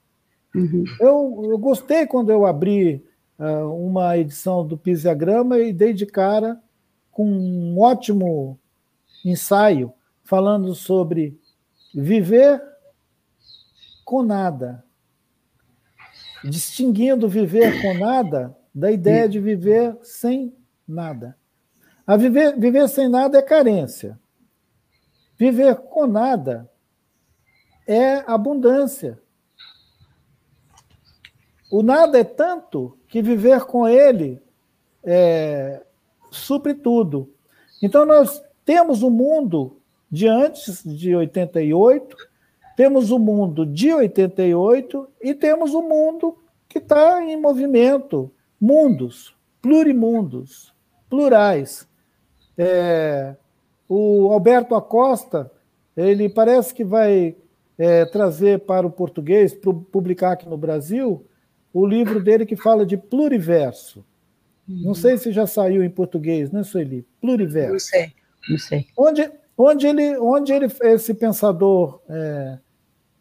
Speaker 4: Uhum. Eu, eu gostei quando eu abri uh, uma edição do Pisiagrama e dei de cara com um ótimo ensaio falando sobre viver com nada, distinguindo viver com nada da ideia de viver sem nada. A viver, viver sem nada é carência. Viver com nada é abundância. O nada é tanto que viver com ele é, supre tudo. Então, nós temos o mundo de antes de 88, temos o mundo de 88 e temos o mundo que está em movimento mundos, plurimundos, plurais. É, o Alberto Acosta, ele parece que vai é, trazer para o português, publicar aqui no Brasil, o livro dele que fala de pluriverso. Uhum. Não sei se já saiu em português, né, Sueli? Pluriverso.
Speaker 3: Não sei, não sei.
Speaker 4: Onde, onde, ele, onde ele, esse pensador é,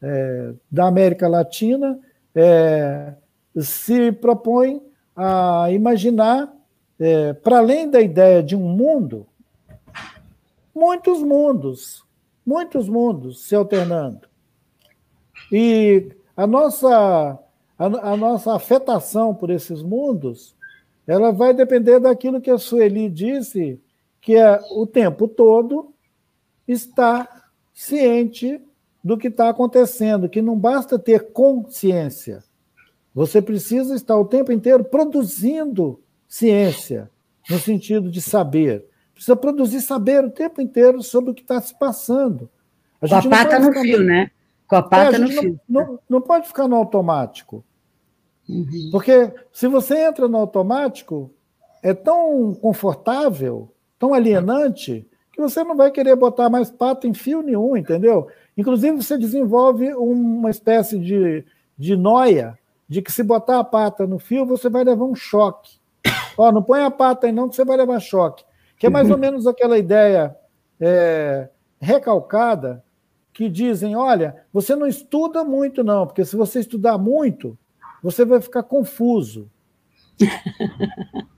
Speaker 4: é, da América Latina é, se propõe a imaginar, é, para além da ideia de um mundo, muitos mundos, muitos mundos se alternando. E a nossa, a, a, nossa afetação por esses mundos, ela vai depender daquilo que a Sueli disse, que é o tempo todo estar ciente do que está acontecendo, que não basta ter consciência. Você precisa estar o tempo inteiro produzindo ciência, no sentido de saber. Precisa produzir saber o tempo inteiro sobre o que está se passando.
Speaker 3: A, a pata no fio, né? Com a pata é, a no
Speaker 4: fio. Não, não, pode ficar no automático. Uhum. Porque se você entra no automático, é tão confortável, tão alienante, que você não vai querer botar mais pata em fio nenhum, entendeu? Inclusive, você desenvolve uma espécie de, de noia de que se botar a pata no fio, você vai levar um choque. Ó, não põe a pata aí não, que você vai levar choque. Que é mais ou [laughs] menos aquela ideia é, recalcada que dizem: olha, você não estuda muito, não, porque se você estudar muito, você vai ficar confuso. [laughs]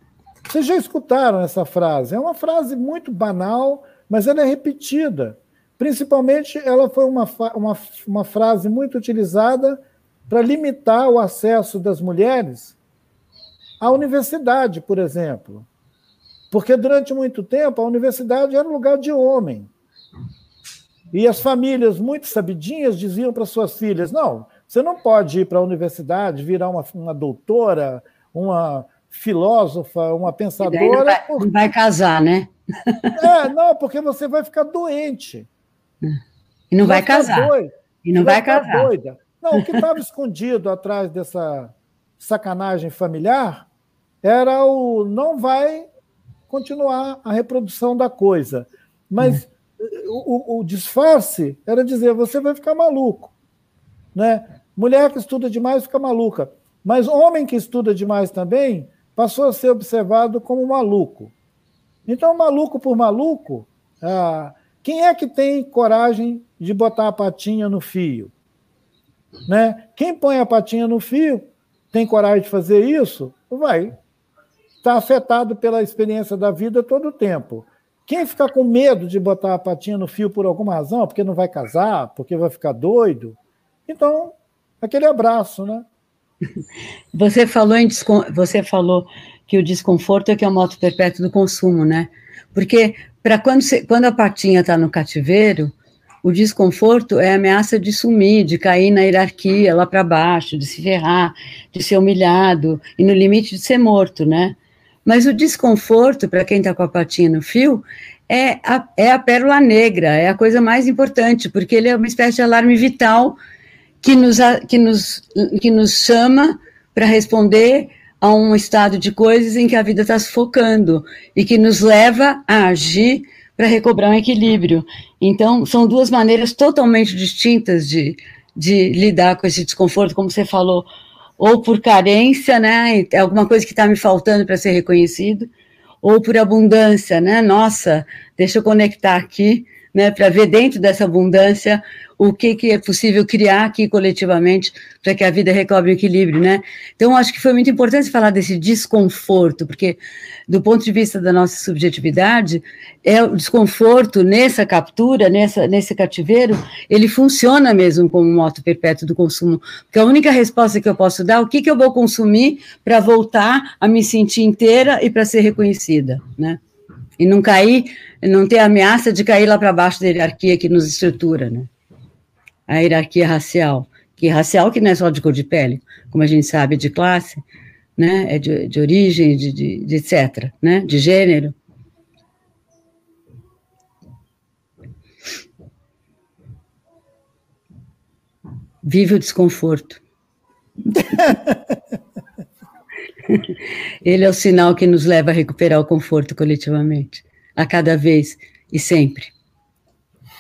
Speaker 4: Vocês já escutaram essa frase? É uma frase muito banal, mas ela é repetida. Principalmente, ela foi uma, uma, uma frase muito utilizada para limitar o acesso das mulheres à universidade, por exemplo. Porque durante muito tempo a universidade era um lugar de homem. E as famílias muito sabidinhas diziam para suas filhas: não, você não pode ir para a universidade, virar uma, uma doutora, uma filósofa, uma pensadora. Não
Speaker 3: vai, por... não vai, casar, né? [laughs]
Speaker 4: É, não, porque você vai ficar doente.
Speaker 3: E não vai, vai casar. Doido, e não vai, vai casar.
Speaker 4: Doida. Não, o que estava escondido atrás dessa sacanagem familiar era o não vai continuar a reprodução da coisa. Mas o, o, disfarce era dizer: você vai ficar maluco. Né? Mulher que estuda demais fica maluca. Mas homem que estuda demais também passou a ser observado como maluco. Então, maluco por maluco, ah, quem é que tem coragem de botar a patinha no fio? Né? Quem põe a patinha no fio, tem coragem de fazer isso, vai estar tá afetado pela experiência da vida todo o tempo. Quem fica com medo de botar a patinha no fio por alguma razão, porque não vai casar, porque vai ficar doido, então, aquele abraço, né? [laughs]
Speaker 3: Você falou, em, você falou que o desconforto é que é o moto perpétuo do consumo, né? Porque para quando, quando a patinha está no cativeiro, o desconforto é a ameaça de sumir, de cair na hierarquia lá para baixo, de se ferrar, de ser humilhado e no limite de ser morto, né? Mas o desconforto, para quem está com a patinha no fio, é a, é a pérola negra, é a coisa mais importante, porque ele é uma espécie de alarme vital que nos, que nos, que nos chama para responder a um estado de coisas em que a vida está sufocando e que nos leva a agir para recobrar um equilíbrio. Então, são duas maneiras totalmente distintas de, de lidar com esse desconforto, como você falou, ou por carência, né? É alguma coisa que está me faltando para ser reconhecido, ou por abundância, né? Nossa, deixa eu conectar aqui, né? Para ver dentro dessa abundância o que, que é possível criar aqui coletivamente para que a vida recobre o equilíbrio, né? Então, acho que foi muito importante falar desse desconforto, porque, do ponto de vista da nossa subjetividade, é o desconforto nessa captura, nessa, nesse cativeiro, ele funciona mesmo como moto perpétuo do consumo, porque a única resposta que eu posso dar, é o que, que eu vou consumir para voltar a me sentir inteira e para ser reconhecida, né? E não cair, não ter ameaça de cair lá para baixo da hierarquia que nos estrutura, né? a hierarquia racial, que racial que não é só de cor de pele, como a gente sabe, de classe, né, é de, de origem, de, de, de etc., né, de gênero. Vive o desconforto. [laughs] [laughs] Ele é o sinal que nos leva a recuperar o conforto coletivamente, a cada vez e sempre.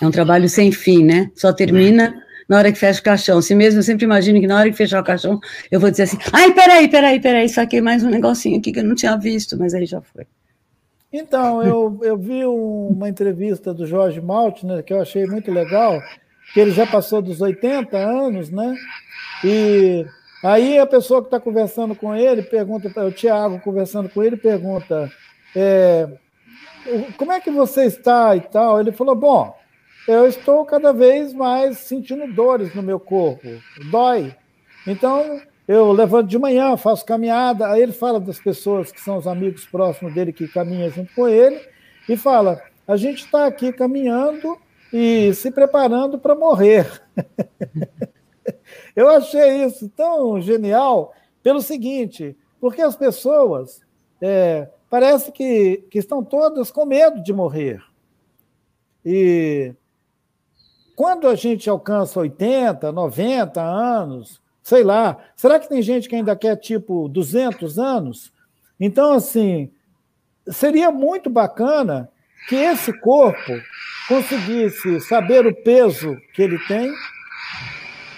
Speaker 3: É um trabalho sem fim, né? Só termina na hora que fecha o caixão. Se mesmo, eu sempre imagino que na hora que fechar o caixão, eu vou dizer assim: ai, peraí, peraí, peraí, saquei mais um negocinho aqui que eu não tinha visto, mas aí já foi.
Speaker 4: Então, eu, eu vi uma entrevista do Jorge Maltner, que eu achei muito legal, que ele já passou dos 80 anos, né? E aí a pessoa que está conversando com ele pergunta, o Tiago conversando com ele, pergunta: é, como é que você está e tal? Ele falou: bom, eu estou cada vez mais sentindo dores no meu corpo, dói. Então, eu levanto de manhã, faço caminhada, aí ele fala das pessoas que são os amigos próximos dele que caminham junto com ele, e fala: a gente está aqui caminhando e se preparando para morrer. [laughs] eu achei isso tão genial pelo seguinte, porque as pessoas é, parece que, que estão todas com medo de morrer. E quando a gente alcança 80, 90 anos, sei lá, será que tem gente que ainda quer tipo 200 anos? Então, assim, seria muito bacana que esse corpo conseguisse saber o peso que ele tem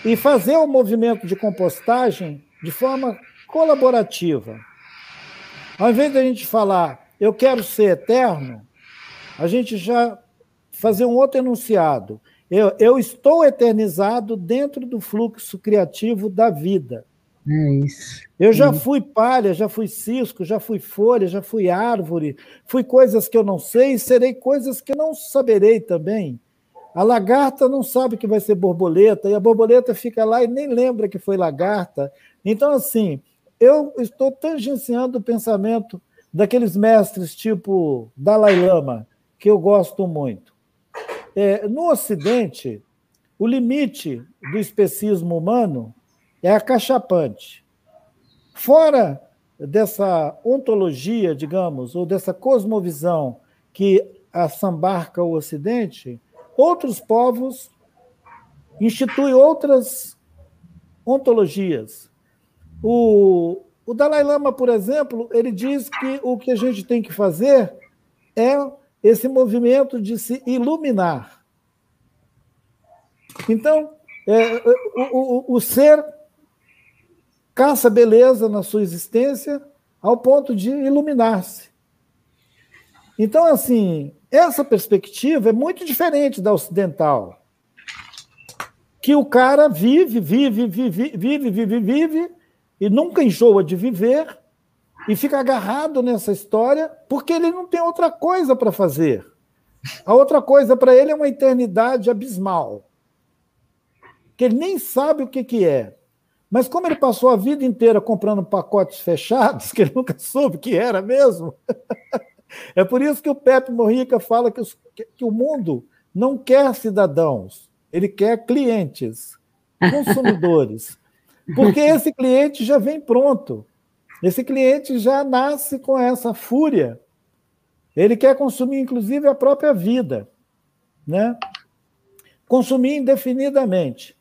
Speaker 4: e fazer o movimento de compostagem de forma colaborativa. Ao invés de a gente falar, eu quero ser eterno, a gente já fazer um outro enunciado. Eu, eu estou eternizado dentro do fluxo criativo da vida.
Speaker 3: É isso.
Speaker 4: Eu já fui palha, já fui cisco, já fui folha, já fui árvore, fui coisas que eu não sei e serei coisas que não saberei também. A lagarta não sabe que vai ser borboleta, e a borboleta fica lá e nem lembra que foi lagarta. Então, assim, eu estou tangenciando o pensamento daqueles mestres tipo Dalai Lama, que eu gosto muito. É, no Ocidente, o limite do especismo humano é acachapante. Fora dessa ontologia, digamos, ou dessa cosmovisão que assambarca o Ocidente, outros povos instituem outras ontologias. O, o Dalai Lama, por exemplo, ele diz que o que a gente tem que fazer é esse movimento de se iluminar. Então, é, o, o, o ser caça beleza na sua existência ao ponto de iluminar-se. Então, assim, essa perspectiva é muito diferente da ocidental. Que o cara vive, vive, vive, vive, vive, vive, e nunca enjoa de viver, e fica agarrado nessa história, porque ele não tem outra coisa para fazer. A outra coisa para ele é uma eternidade abismal, que ele nem sabe o que, que é. Mas como ele passou a vida inteira comprando pacotes fechados, [laughs] que ele nunca soube que era mesmo, [laughs] é por isso que o Pepe Morrica fala que, os, que o mundo não quer cidadãos, ele quer clientes, consumidores. Porque [laughs] esse cliente já vem pronto. Esse cliente já nasce com essa fúria. Ele quer consumir, inclusive, a própria vida. Né? Consumir indefinidamente.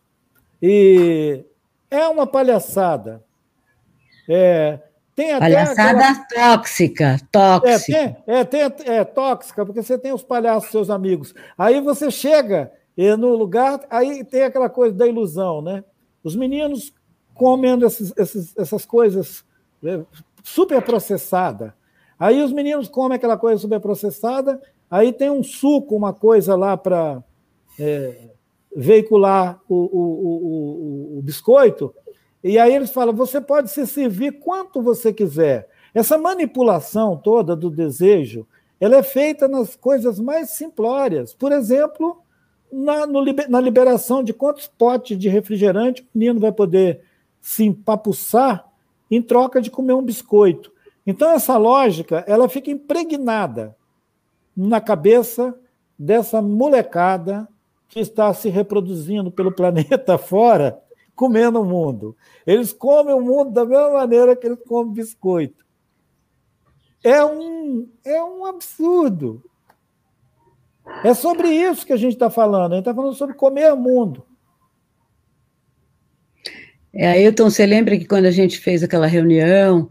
Speaker 4: E é uma palhaçada. É,
Speaker 3: tem até palhaçada aquela... tóxica, tóxica.
Speaker 4: É, tem, é, tem, é tóxica, porque você tem os palhaços, seus amigos. Aí você chega no lugar, aí tem aquela coisa da ilusão, né? Os meninos comendo esses, esses, essas coisas é, super processada. Aí os meninos comem aquela coisa super processada, aí tem um suco, uma coisa lá para é, veicular o, o, o, o, biscoito, e aí eles falam: você pode se servir quanto você quiser. Essa manipulação toda do desejo, ela é feita nas coisas mais simplórias. Por exemplo, na, no, na liberação de quantos potes de refrigerante o menino vai poder se empapuçar em troca de comer um biscoito. Então, essa lógica ela fica impregnada na cabeça dessa molecada que está se reproduzindo pelo planeta [laughs] fora, comendo o mundo. Eles comem o mundo da mesma maneira que eles comem biscoito. É um, é um absurdo. É sobre isso que a gente está falando. A gente está falando sobre comer o mundo.
Speaker 3: É, Ailton, você lembra que quando a gente fez aquela reunião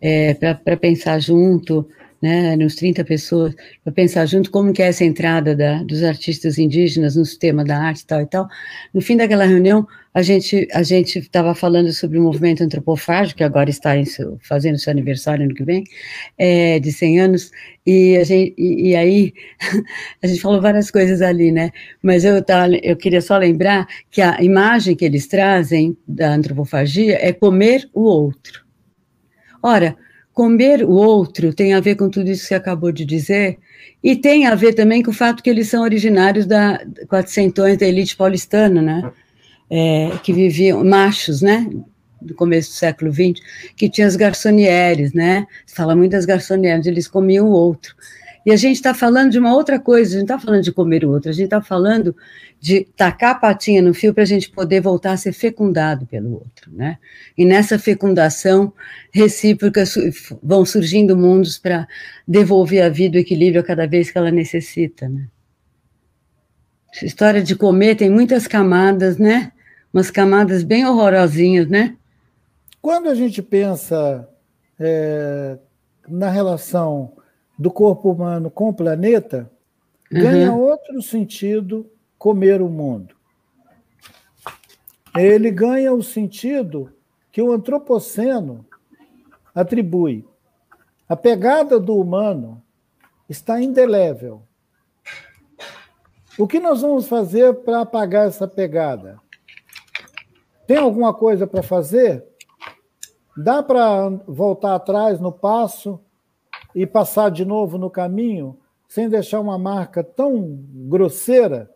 Speaker 3: é, para pensar junto né, uns 30 pessoas, para pensar junto como que é essa entrada da, dos artistas indígenas no sistema da arte tal e tal. No fim daquela reunião, a gente a gente estava falando sobre o movimento antropofágico, que agora está seu, fazendo seu aniversário ano que vem, é, de 100 anos, e, gente, e, e, aí [laughs] a gente falou várias coisas ali, né, mas eu, tá, eu queria só lembrar que a imagem que eles trazem da antropofagia é comer o outro. Ora, comer o outro tem a ver com tudo isso que você acabou de dizer, e tem a ver também com o fato que eles são originários da quatrocentões da elite paulistana, né? É, que viviam, machos, né? Do começo do século XX, que tinham as garçonieres, né? Se fala muito das garçonieres, eles comiam o outro. E a gente está falando de uma outra coisa, a gente está falando de comer o outro, a gente está falando de tacar a patinha no fio para a gente poder voltar a ser fecundado pelo outro, né? E nessa fecundação recíproca vão surgindo mundos para devolver a vida o equilíbrio a cada vez que ela necessita, né? Essa história de comer tem muitas camadas, né? Umas camadas bem horrorosinhas, né?
Speaker 4: Quando a gente pensa é, na relação do corpo humano com o planeta, uhum. ganha outro sentido comer o mundo. Ele ganha o sentido que o antropoceno atribui. A pegada do humano está indelével. O que nós vamos fazer para apagar essa pegada? Tem alguma coisa para fazer? Dá para voltar atrás no passo e passar de novo no caminho sem deixar uma marca tão grosseira?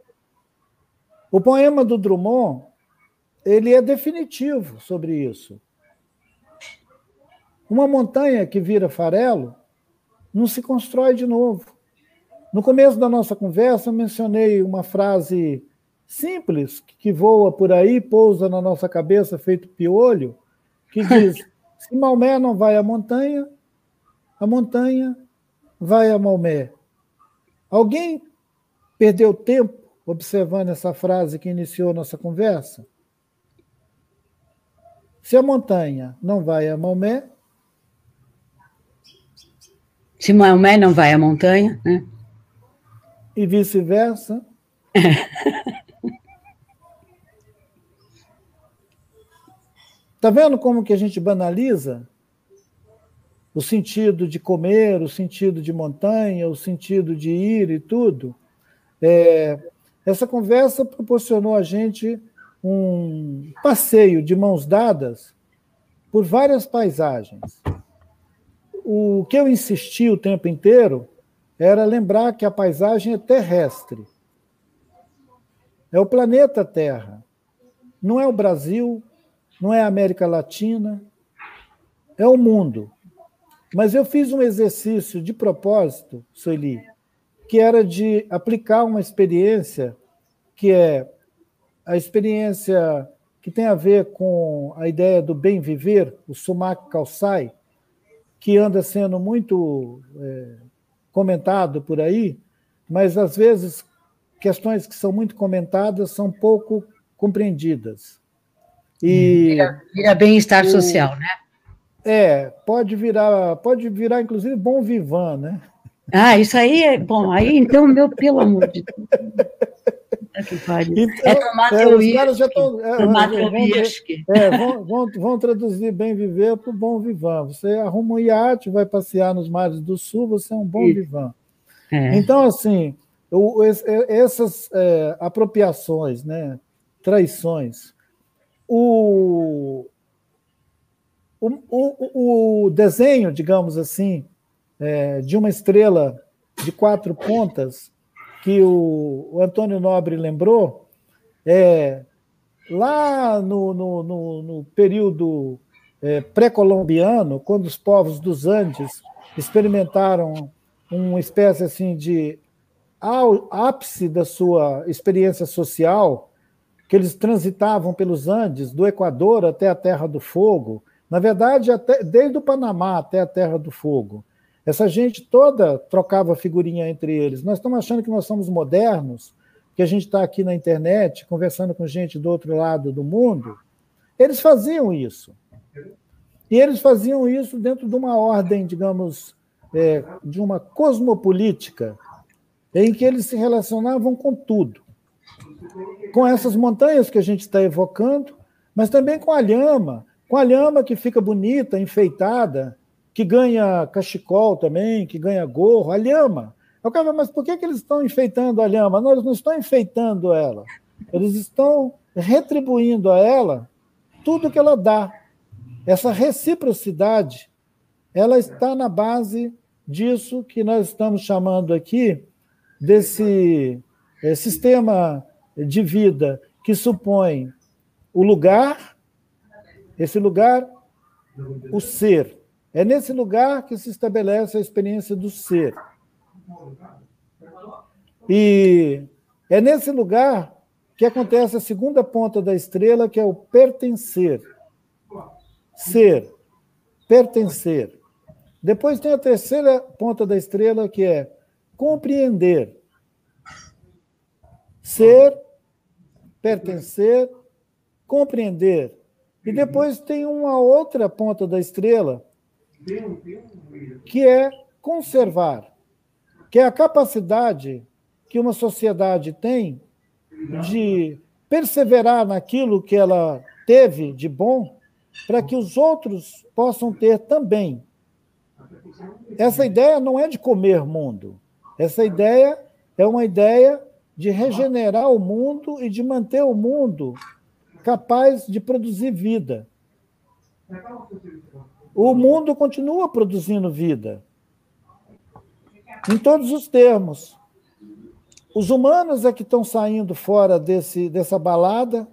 Speaker 4: O poema do Drummond ele é definitivo sobre isso. Uma montanha que vira farelo não se constrói de novo. No começo da nossa conversa, eu mencionei uma frase simples que voa por aí, pousa na nossa cabeça, feito piolho, que diz: [laughs] se Maomé não vai à montanha, a montanha vai a Maomé. Alguém perdeu tempo observando essa frase que iniciou nossa conversa? Se a montanha não vai a Maomé.
Speaker 3: Se Maomé não vai à montanha, né?
Speaker 4: E vice-versa. Está [laughs] vendo como que a gente banaliza o sentido de comer, o sentido de montanha, o sentido de ir e tudo? É, essa conversa proporcionou a gente um passeio de mãos dadas por várias paisagens. O que eu insisti o tempo inteiro era lembrar que a paisagem é terrestre. É o planeta Terra. Não é o Brasil, não é a América Latina, é o mundo. Mas eu fiz um exercício de propósito, Sueli, que era de aplicar uma experiência que é a experiência que tem a ver com a ideia do bem viver, o Sumak Kalsai, que anda sendo muito é, comentado por aí, mas às vezes questões que são muito comentadas são pouco compreendidas.
Speaker 3: E vira, vira bem-estar social, né?
Speaker 4: É, pode virar, pode virar inclusive bom vivan, né?
Speaker 3: Ah, isso aí é bom. Aí então, meu, pelo amor de Deus.
Speaker 4: Então, é tomar é, os caras já estão. É, é, vão, vão, vão, traduzir bem viver para o bom vivan. Você arruma um iate, vai passear nos mares do sul, você é um bom Isso. vivan. É. Então, assim, o, essas é, apropriações, né, traições, o, o, o, o desenho, digamos assim, é, de uma estrela de quatro pontas que o, o Antônio Nobre lembrou, é, lá no, no, no, no período é, pré-colombiano, quando os povos dos Andes experimentaram uma espécie assim de ápice da sua experiência social, que eles transitavam pelos Andes, do Equador até a Terra do Fogo, na verdade, até, desde o Panamá até a Terra do Fogo. Essa gente toda trocava figurinha entre eles. Nós estamos achando que nós somos modernos, que a gente está aqui na internet conversando com gente do outro lado do mundo. Eles faziam isso. E eles faziam isso dentro de uma ordem, digamos, é, de uma cosmopolítica, em que eles se relacionavam com tudo. Com essas montanhas que a gente está evocando, mas também com a lhama, com a lhama que fica bonita, enfeitada, que ganha cachecol também, que ganha gorro, a lhama. Eu cara, mas por que, que eles estão enfeitando a lhama? Não, eles não estão enfeitando ela. Eles estão retribuindo a ela tudo que ela dá. Essa reciprocidade, ela está na base disso que nós estamos chamando aqui desse é, sistema de vida que supõe o lugar, esse lugar, o ser, é nesse lugar que se estabelece a experiência do ser. E é nesse lugar que acontece a segunda ponta da estrela, que é o pertencer. Ser, pertencer. Depois tem a terceira ponta da estrela, que é compreender. Ser, pertencer, compreender. E depois tem uma outra ponta da estrela, que é conservar, que é a capacidade que uma sociedade tem de perseverar naquilo que ela teve de bom, para que os outros possam ter também. Essa ideia não é de comer mundo. Essa ideia é uma ideia de regenerar o mundo e de manter o mundo capaz de produzir vida. O mundo continua produzindo vida, em todos os termos. Os humanos é que estão saindo fora desse, dessa balada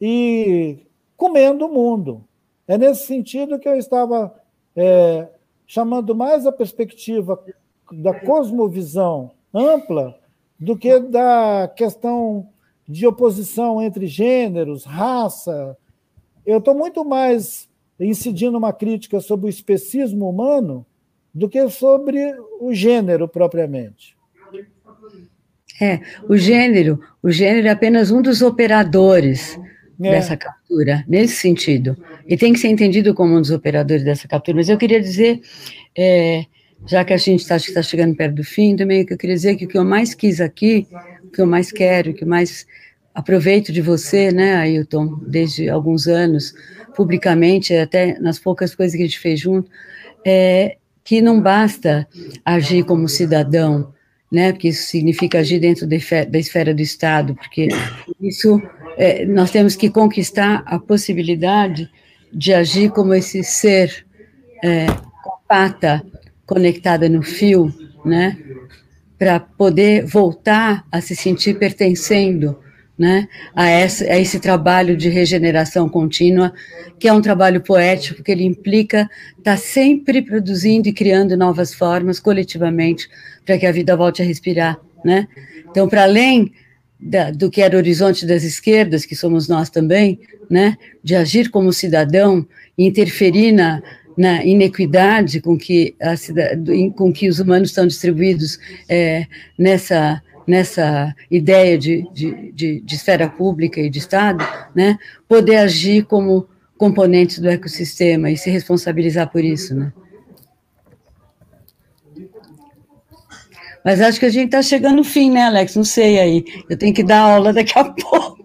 Speaker 4: e comendo o mundo. É nesse sentido que eu estava é, chamando mais a perspectiva da cosmovisão ampla do que da questão de oposição entre gêneros, raça. Eu estou muito mais incidindo uma crítica sobre o especismo humano do que sobre o gênero propriamente.
Speaker 3: É, o gênero, o gênero é apenas um dos operadores é. dessa captura, nesse sentido. E tem que ser entendido como um dos operadores dessa captura. Mas eu queria dizer, é, já que a gente está tá chegando perto do fim, também que eu queria dizer que o que eu mais quis aqui, o que eu mais quero, o que mais aproveito de você, né, Ailton, desde alguns anos, publicamente, até nas poucas coisas que a gente fez junto, é que não basta agir como cidadão, né, porque isso significa agir dentro da esfera do Estado, porque isso é, nós temos que conquistar a possibilidade de agir como esse ser é, com pata conectada no fio, né, para poder voltar a se sentir pertencendo né, a, essa, a esse trabalho de regeneração contínua, que é um trabalho poético, porque ele implica estar tá sempre produzindo e criando novas formas coletivamente para que a vida volte a respirar. Né? Então, para além da, do que era o horizonte das esquerdas, que somos nós também, né, de agir como cidadão interferir na, na inequidade com que, a, com que os humanos estão distribuídos é, nessa nessa ideia de, de, de, de, esfera pública e de Estado, né, poder agir como componentes do ecossistema e se responsabilizar por isso, né? Mas acho que a gente está chegando no fim, né, Alex? Não sei aí. Eu tenho que dar aula daqui a pouco.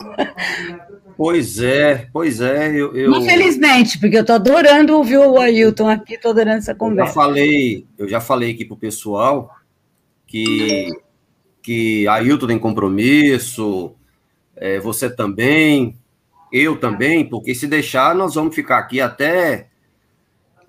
Speaker 2: Pois é, pois é. Eu, eu...
Speaker 3: Infelizmente, porque eu estou adorando ouvir o Ailton aqui, estou adorando essa conversa.
Speaker 2: Eu já falei, eu já falei aqui para o pessoal que que Ailton tem compromisso, é, você também, eu também, porque se deixar, nós vamos ficar aqui até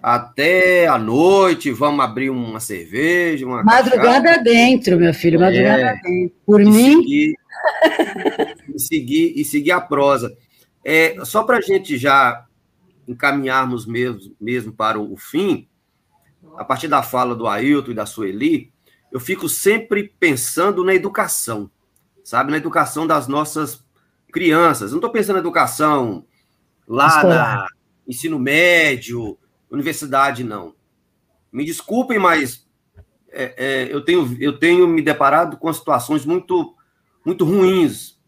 Speaker 2: até a noite, vamos abrir uma cerveja, uma
Speaker 3: Madrugada cachaça. dentro, meu filho, madrugada é, dentro. Por mim.
Speaker 2: Seguir, [laughs] e, seguir, e seguir a prosa. É, só para a gente já encaminharmos mesmo, mesmo para o, fim, a partir da fala do Ailton e da Sueli, eu fico sempre pensando na educação, sabe? Na educação das nossas crianças. Não estou pensando na educação lá Escolar. na ensino médio, universidade, não. Me desculpem, mas é, é, eu, tenho, eu tenho me deparado com situações muito, muito ruins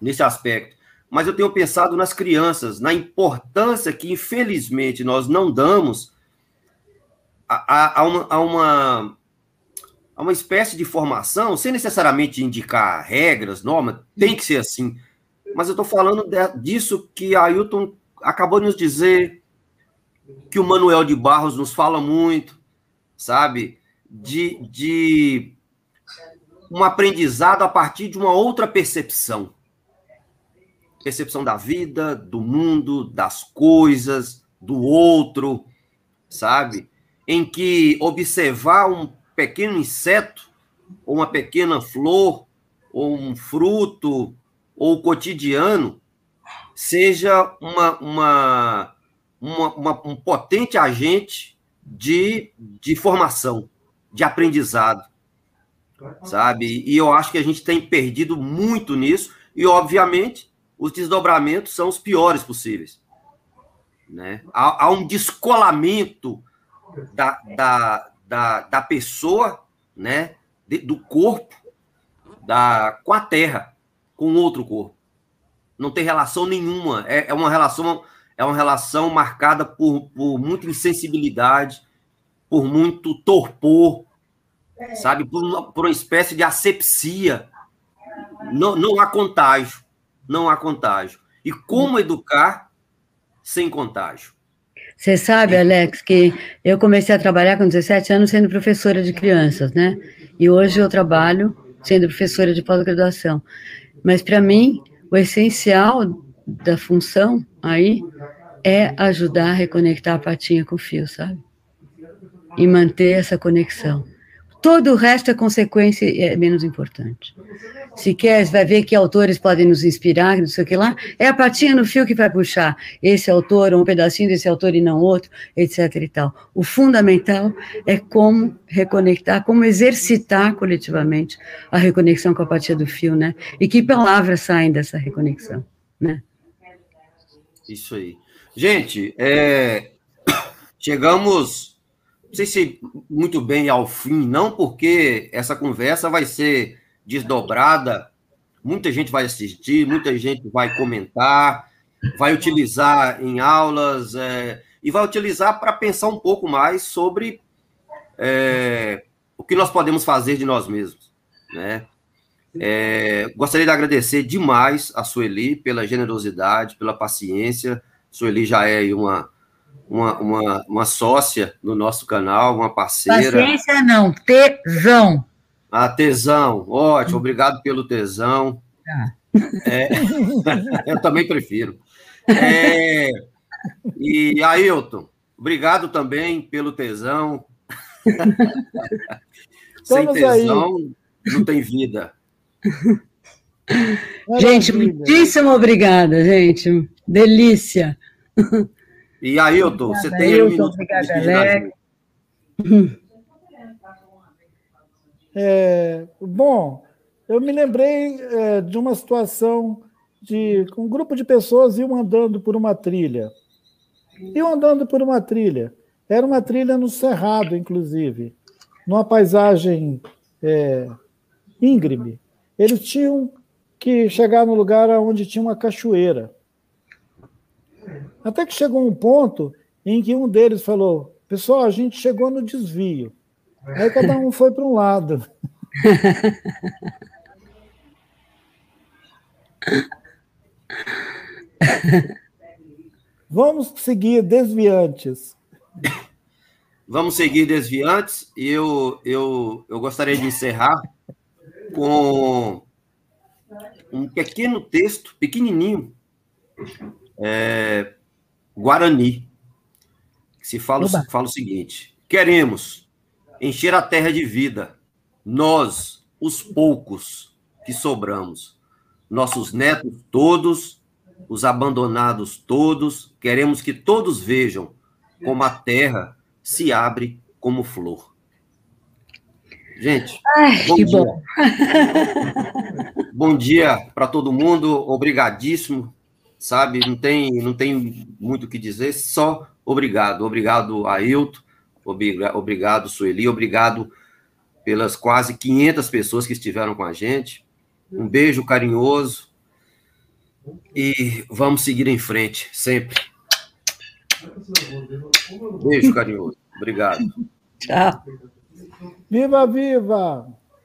Speaker 2: nesse aspecto. Mas eu tenho pensado nas crianças, na importância que, infelizmente, nós não damos a, a, a, uma, a uma a uma espécie de formação, sem necessariamente indicar regras, normas, tem que ser assim. Mas eu estou falando de, disso que Ailton acabou de nos dizer, que o Manuel de Barros nos fala muito, sabe? De, de um aprendizado a partir de uma outra percepção. Percepção da vida, do mundo, das coisas, do outro, sabe? Em que observar um pequeno inseto, ou uma pequena flor, ou um fruto, ou cotidiano, seja uma, uma, uma, uma, um potente agente de, de formação, de aprendizado, sabe? E eu acho que a gente tem perdido muito nisso, e, obviamente, os desdobramentos são os piores possíveis. Né? Há, há um descolamento da, da, da, da pessoa, né, de, do corpo, da, com a terra, com outro corpo. Não tem relação nenhuma. É, é uma relação é uma relação marcada por, por muita insensibilidade, por muito torpor. Sabe, por uma, por uma espécie de asepsia. Não, não há contágio, não há contágio. E como educar sem contágio?
Speaker 3: Você sabe, Alex, que eu comecei a trabalhar com 17 anos sendo professora de crianças, né? E hoje eu trabalho sendo professora de pós-graduação. Mas, para mim, o essencial da função aí é ajudar a reconectar a patinha com o fio, sabe? E manter essa conexão. Todo o resto é consequência é menos importante. Se quer, vai ver que autores podem nos inspirar, não sei o que lá, é a patinha no fio que vai puxar esse autor, um pedacinho desse autor e não outro, etc e tal. O fundamental é como reconectar, como exercitar coletivamente a reconexão com a patinha do fio, né? E que palavras saem dessa reconexão, né?
Speaker 2: Isso aí. Gente, é... [coughs] chegamos não sei se muito bem ao fim, não porque essa conversa vai ser desdobrada, muita gente vai assistir, muita gente vai comentar, vai utilizar em aulas é, e vai utilizar para pensar um pouco mais sobre é, o que nós podemos fazer de nós mesmos, né? É, gostaria de agradecer demais a Sueli pela generosidade, pela paciência. Sueli já é uma uma, uma, uma sócia no nosso canal, uma parceira.
Speaker 3: Paciência não, tesão.
Speaker 2: Ah, tesão, ótimo, obrigado pelo tesão. Ah. É, [laughs] eu também prefiro. É, e Ailton, obrigado também pelo tesão. [laughs] Sem tesão, aí. não tem vida.
Speaker 3: Gente, muitíssimo obrigada, gente. Delícia.
Speaker 2: E Ailton, você tem um minuto obrigada, Alex. [coughs]
Speaker 4: É, bom, eu me lembrei é, de uma situação de um grupo de pessoas iam andando por uma trilha. Iam andando por uma trilha. Era uma trilha no Cerrado, inclusive, numa paisagem é, íngreme. Eles tinham que chegar no lugar onde tinha uma cachoeira. Até que chegou um ponto em que um deles falou: Pessoal, a gente chegou no desvio. Aí cada um foi para um lado. [laughs] Vamos seguir desviantes.
Speaker 2: Vamos seguir desviantes e eu, eu, eu gostaria de encerrar com um pequeno texto, pequenininho, é, Guarani, que se fala, fala o seguinte: queremos encher a terra de vida, nós, os poucos que sobramos, nossos netos todos, os abandonados todos, queremos que todos vejam como a terra se abre como flor. Gente,
Speaker 3: Ai, bom dia. Bom.
Speaker 2: bom dia para todo mundo, obrigadíssimo sabe? Não tem, não tem muito o que dizer, só obrigado. Obrigado, Ailton, obrigado, Sueli, obrigado pelas quase 500 pessoas que estiveram com a gente. Um beijo carinhoso e vamos seguir em frente, sempre. Beijo carinhoso. Obrigado.
Speaker 3: Tchau.
Speaker 4: Viva, viva!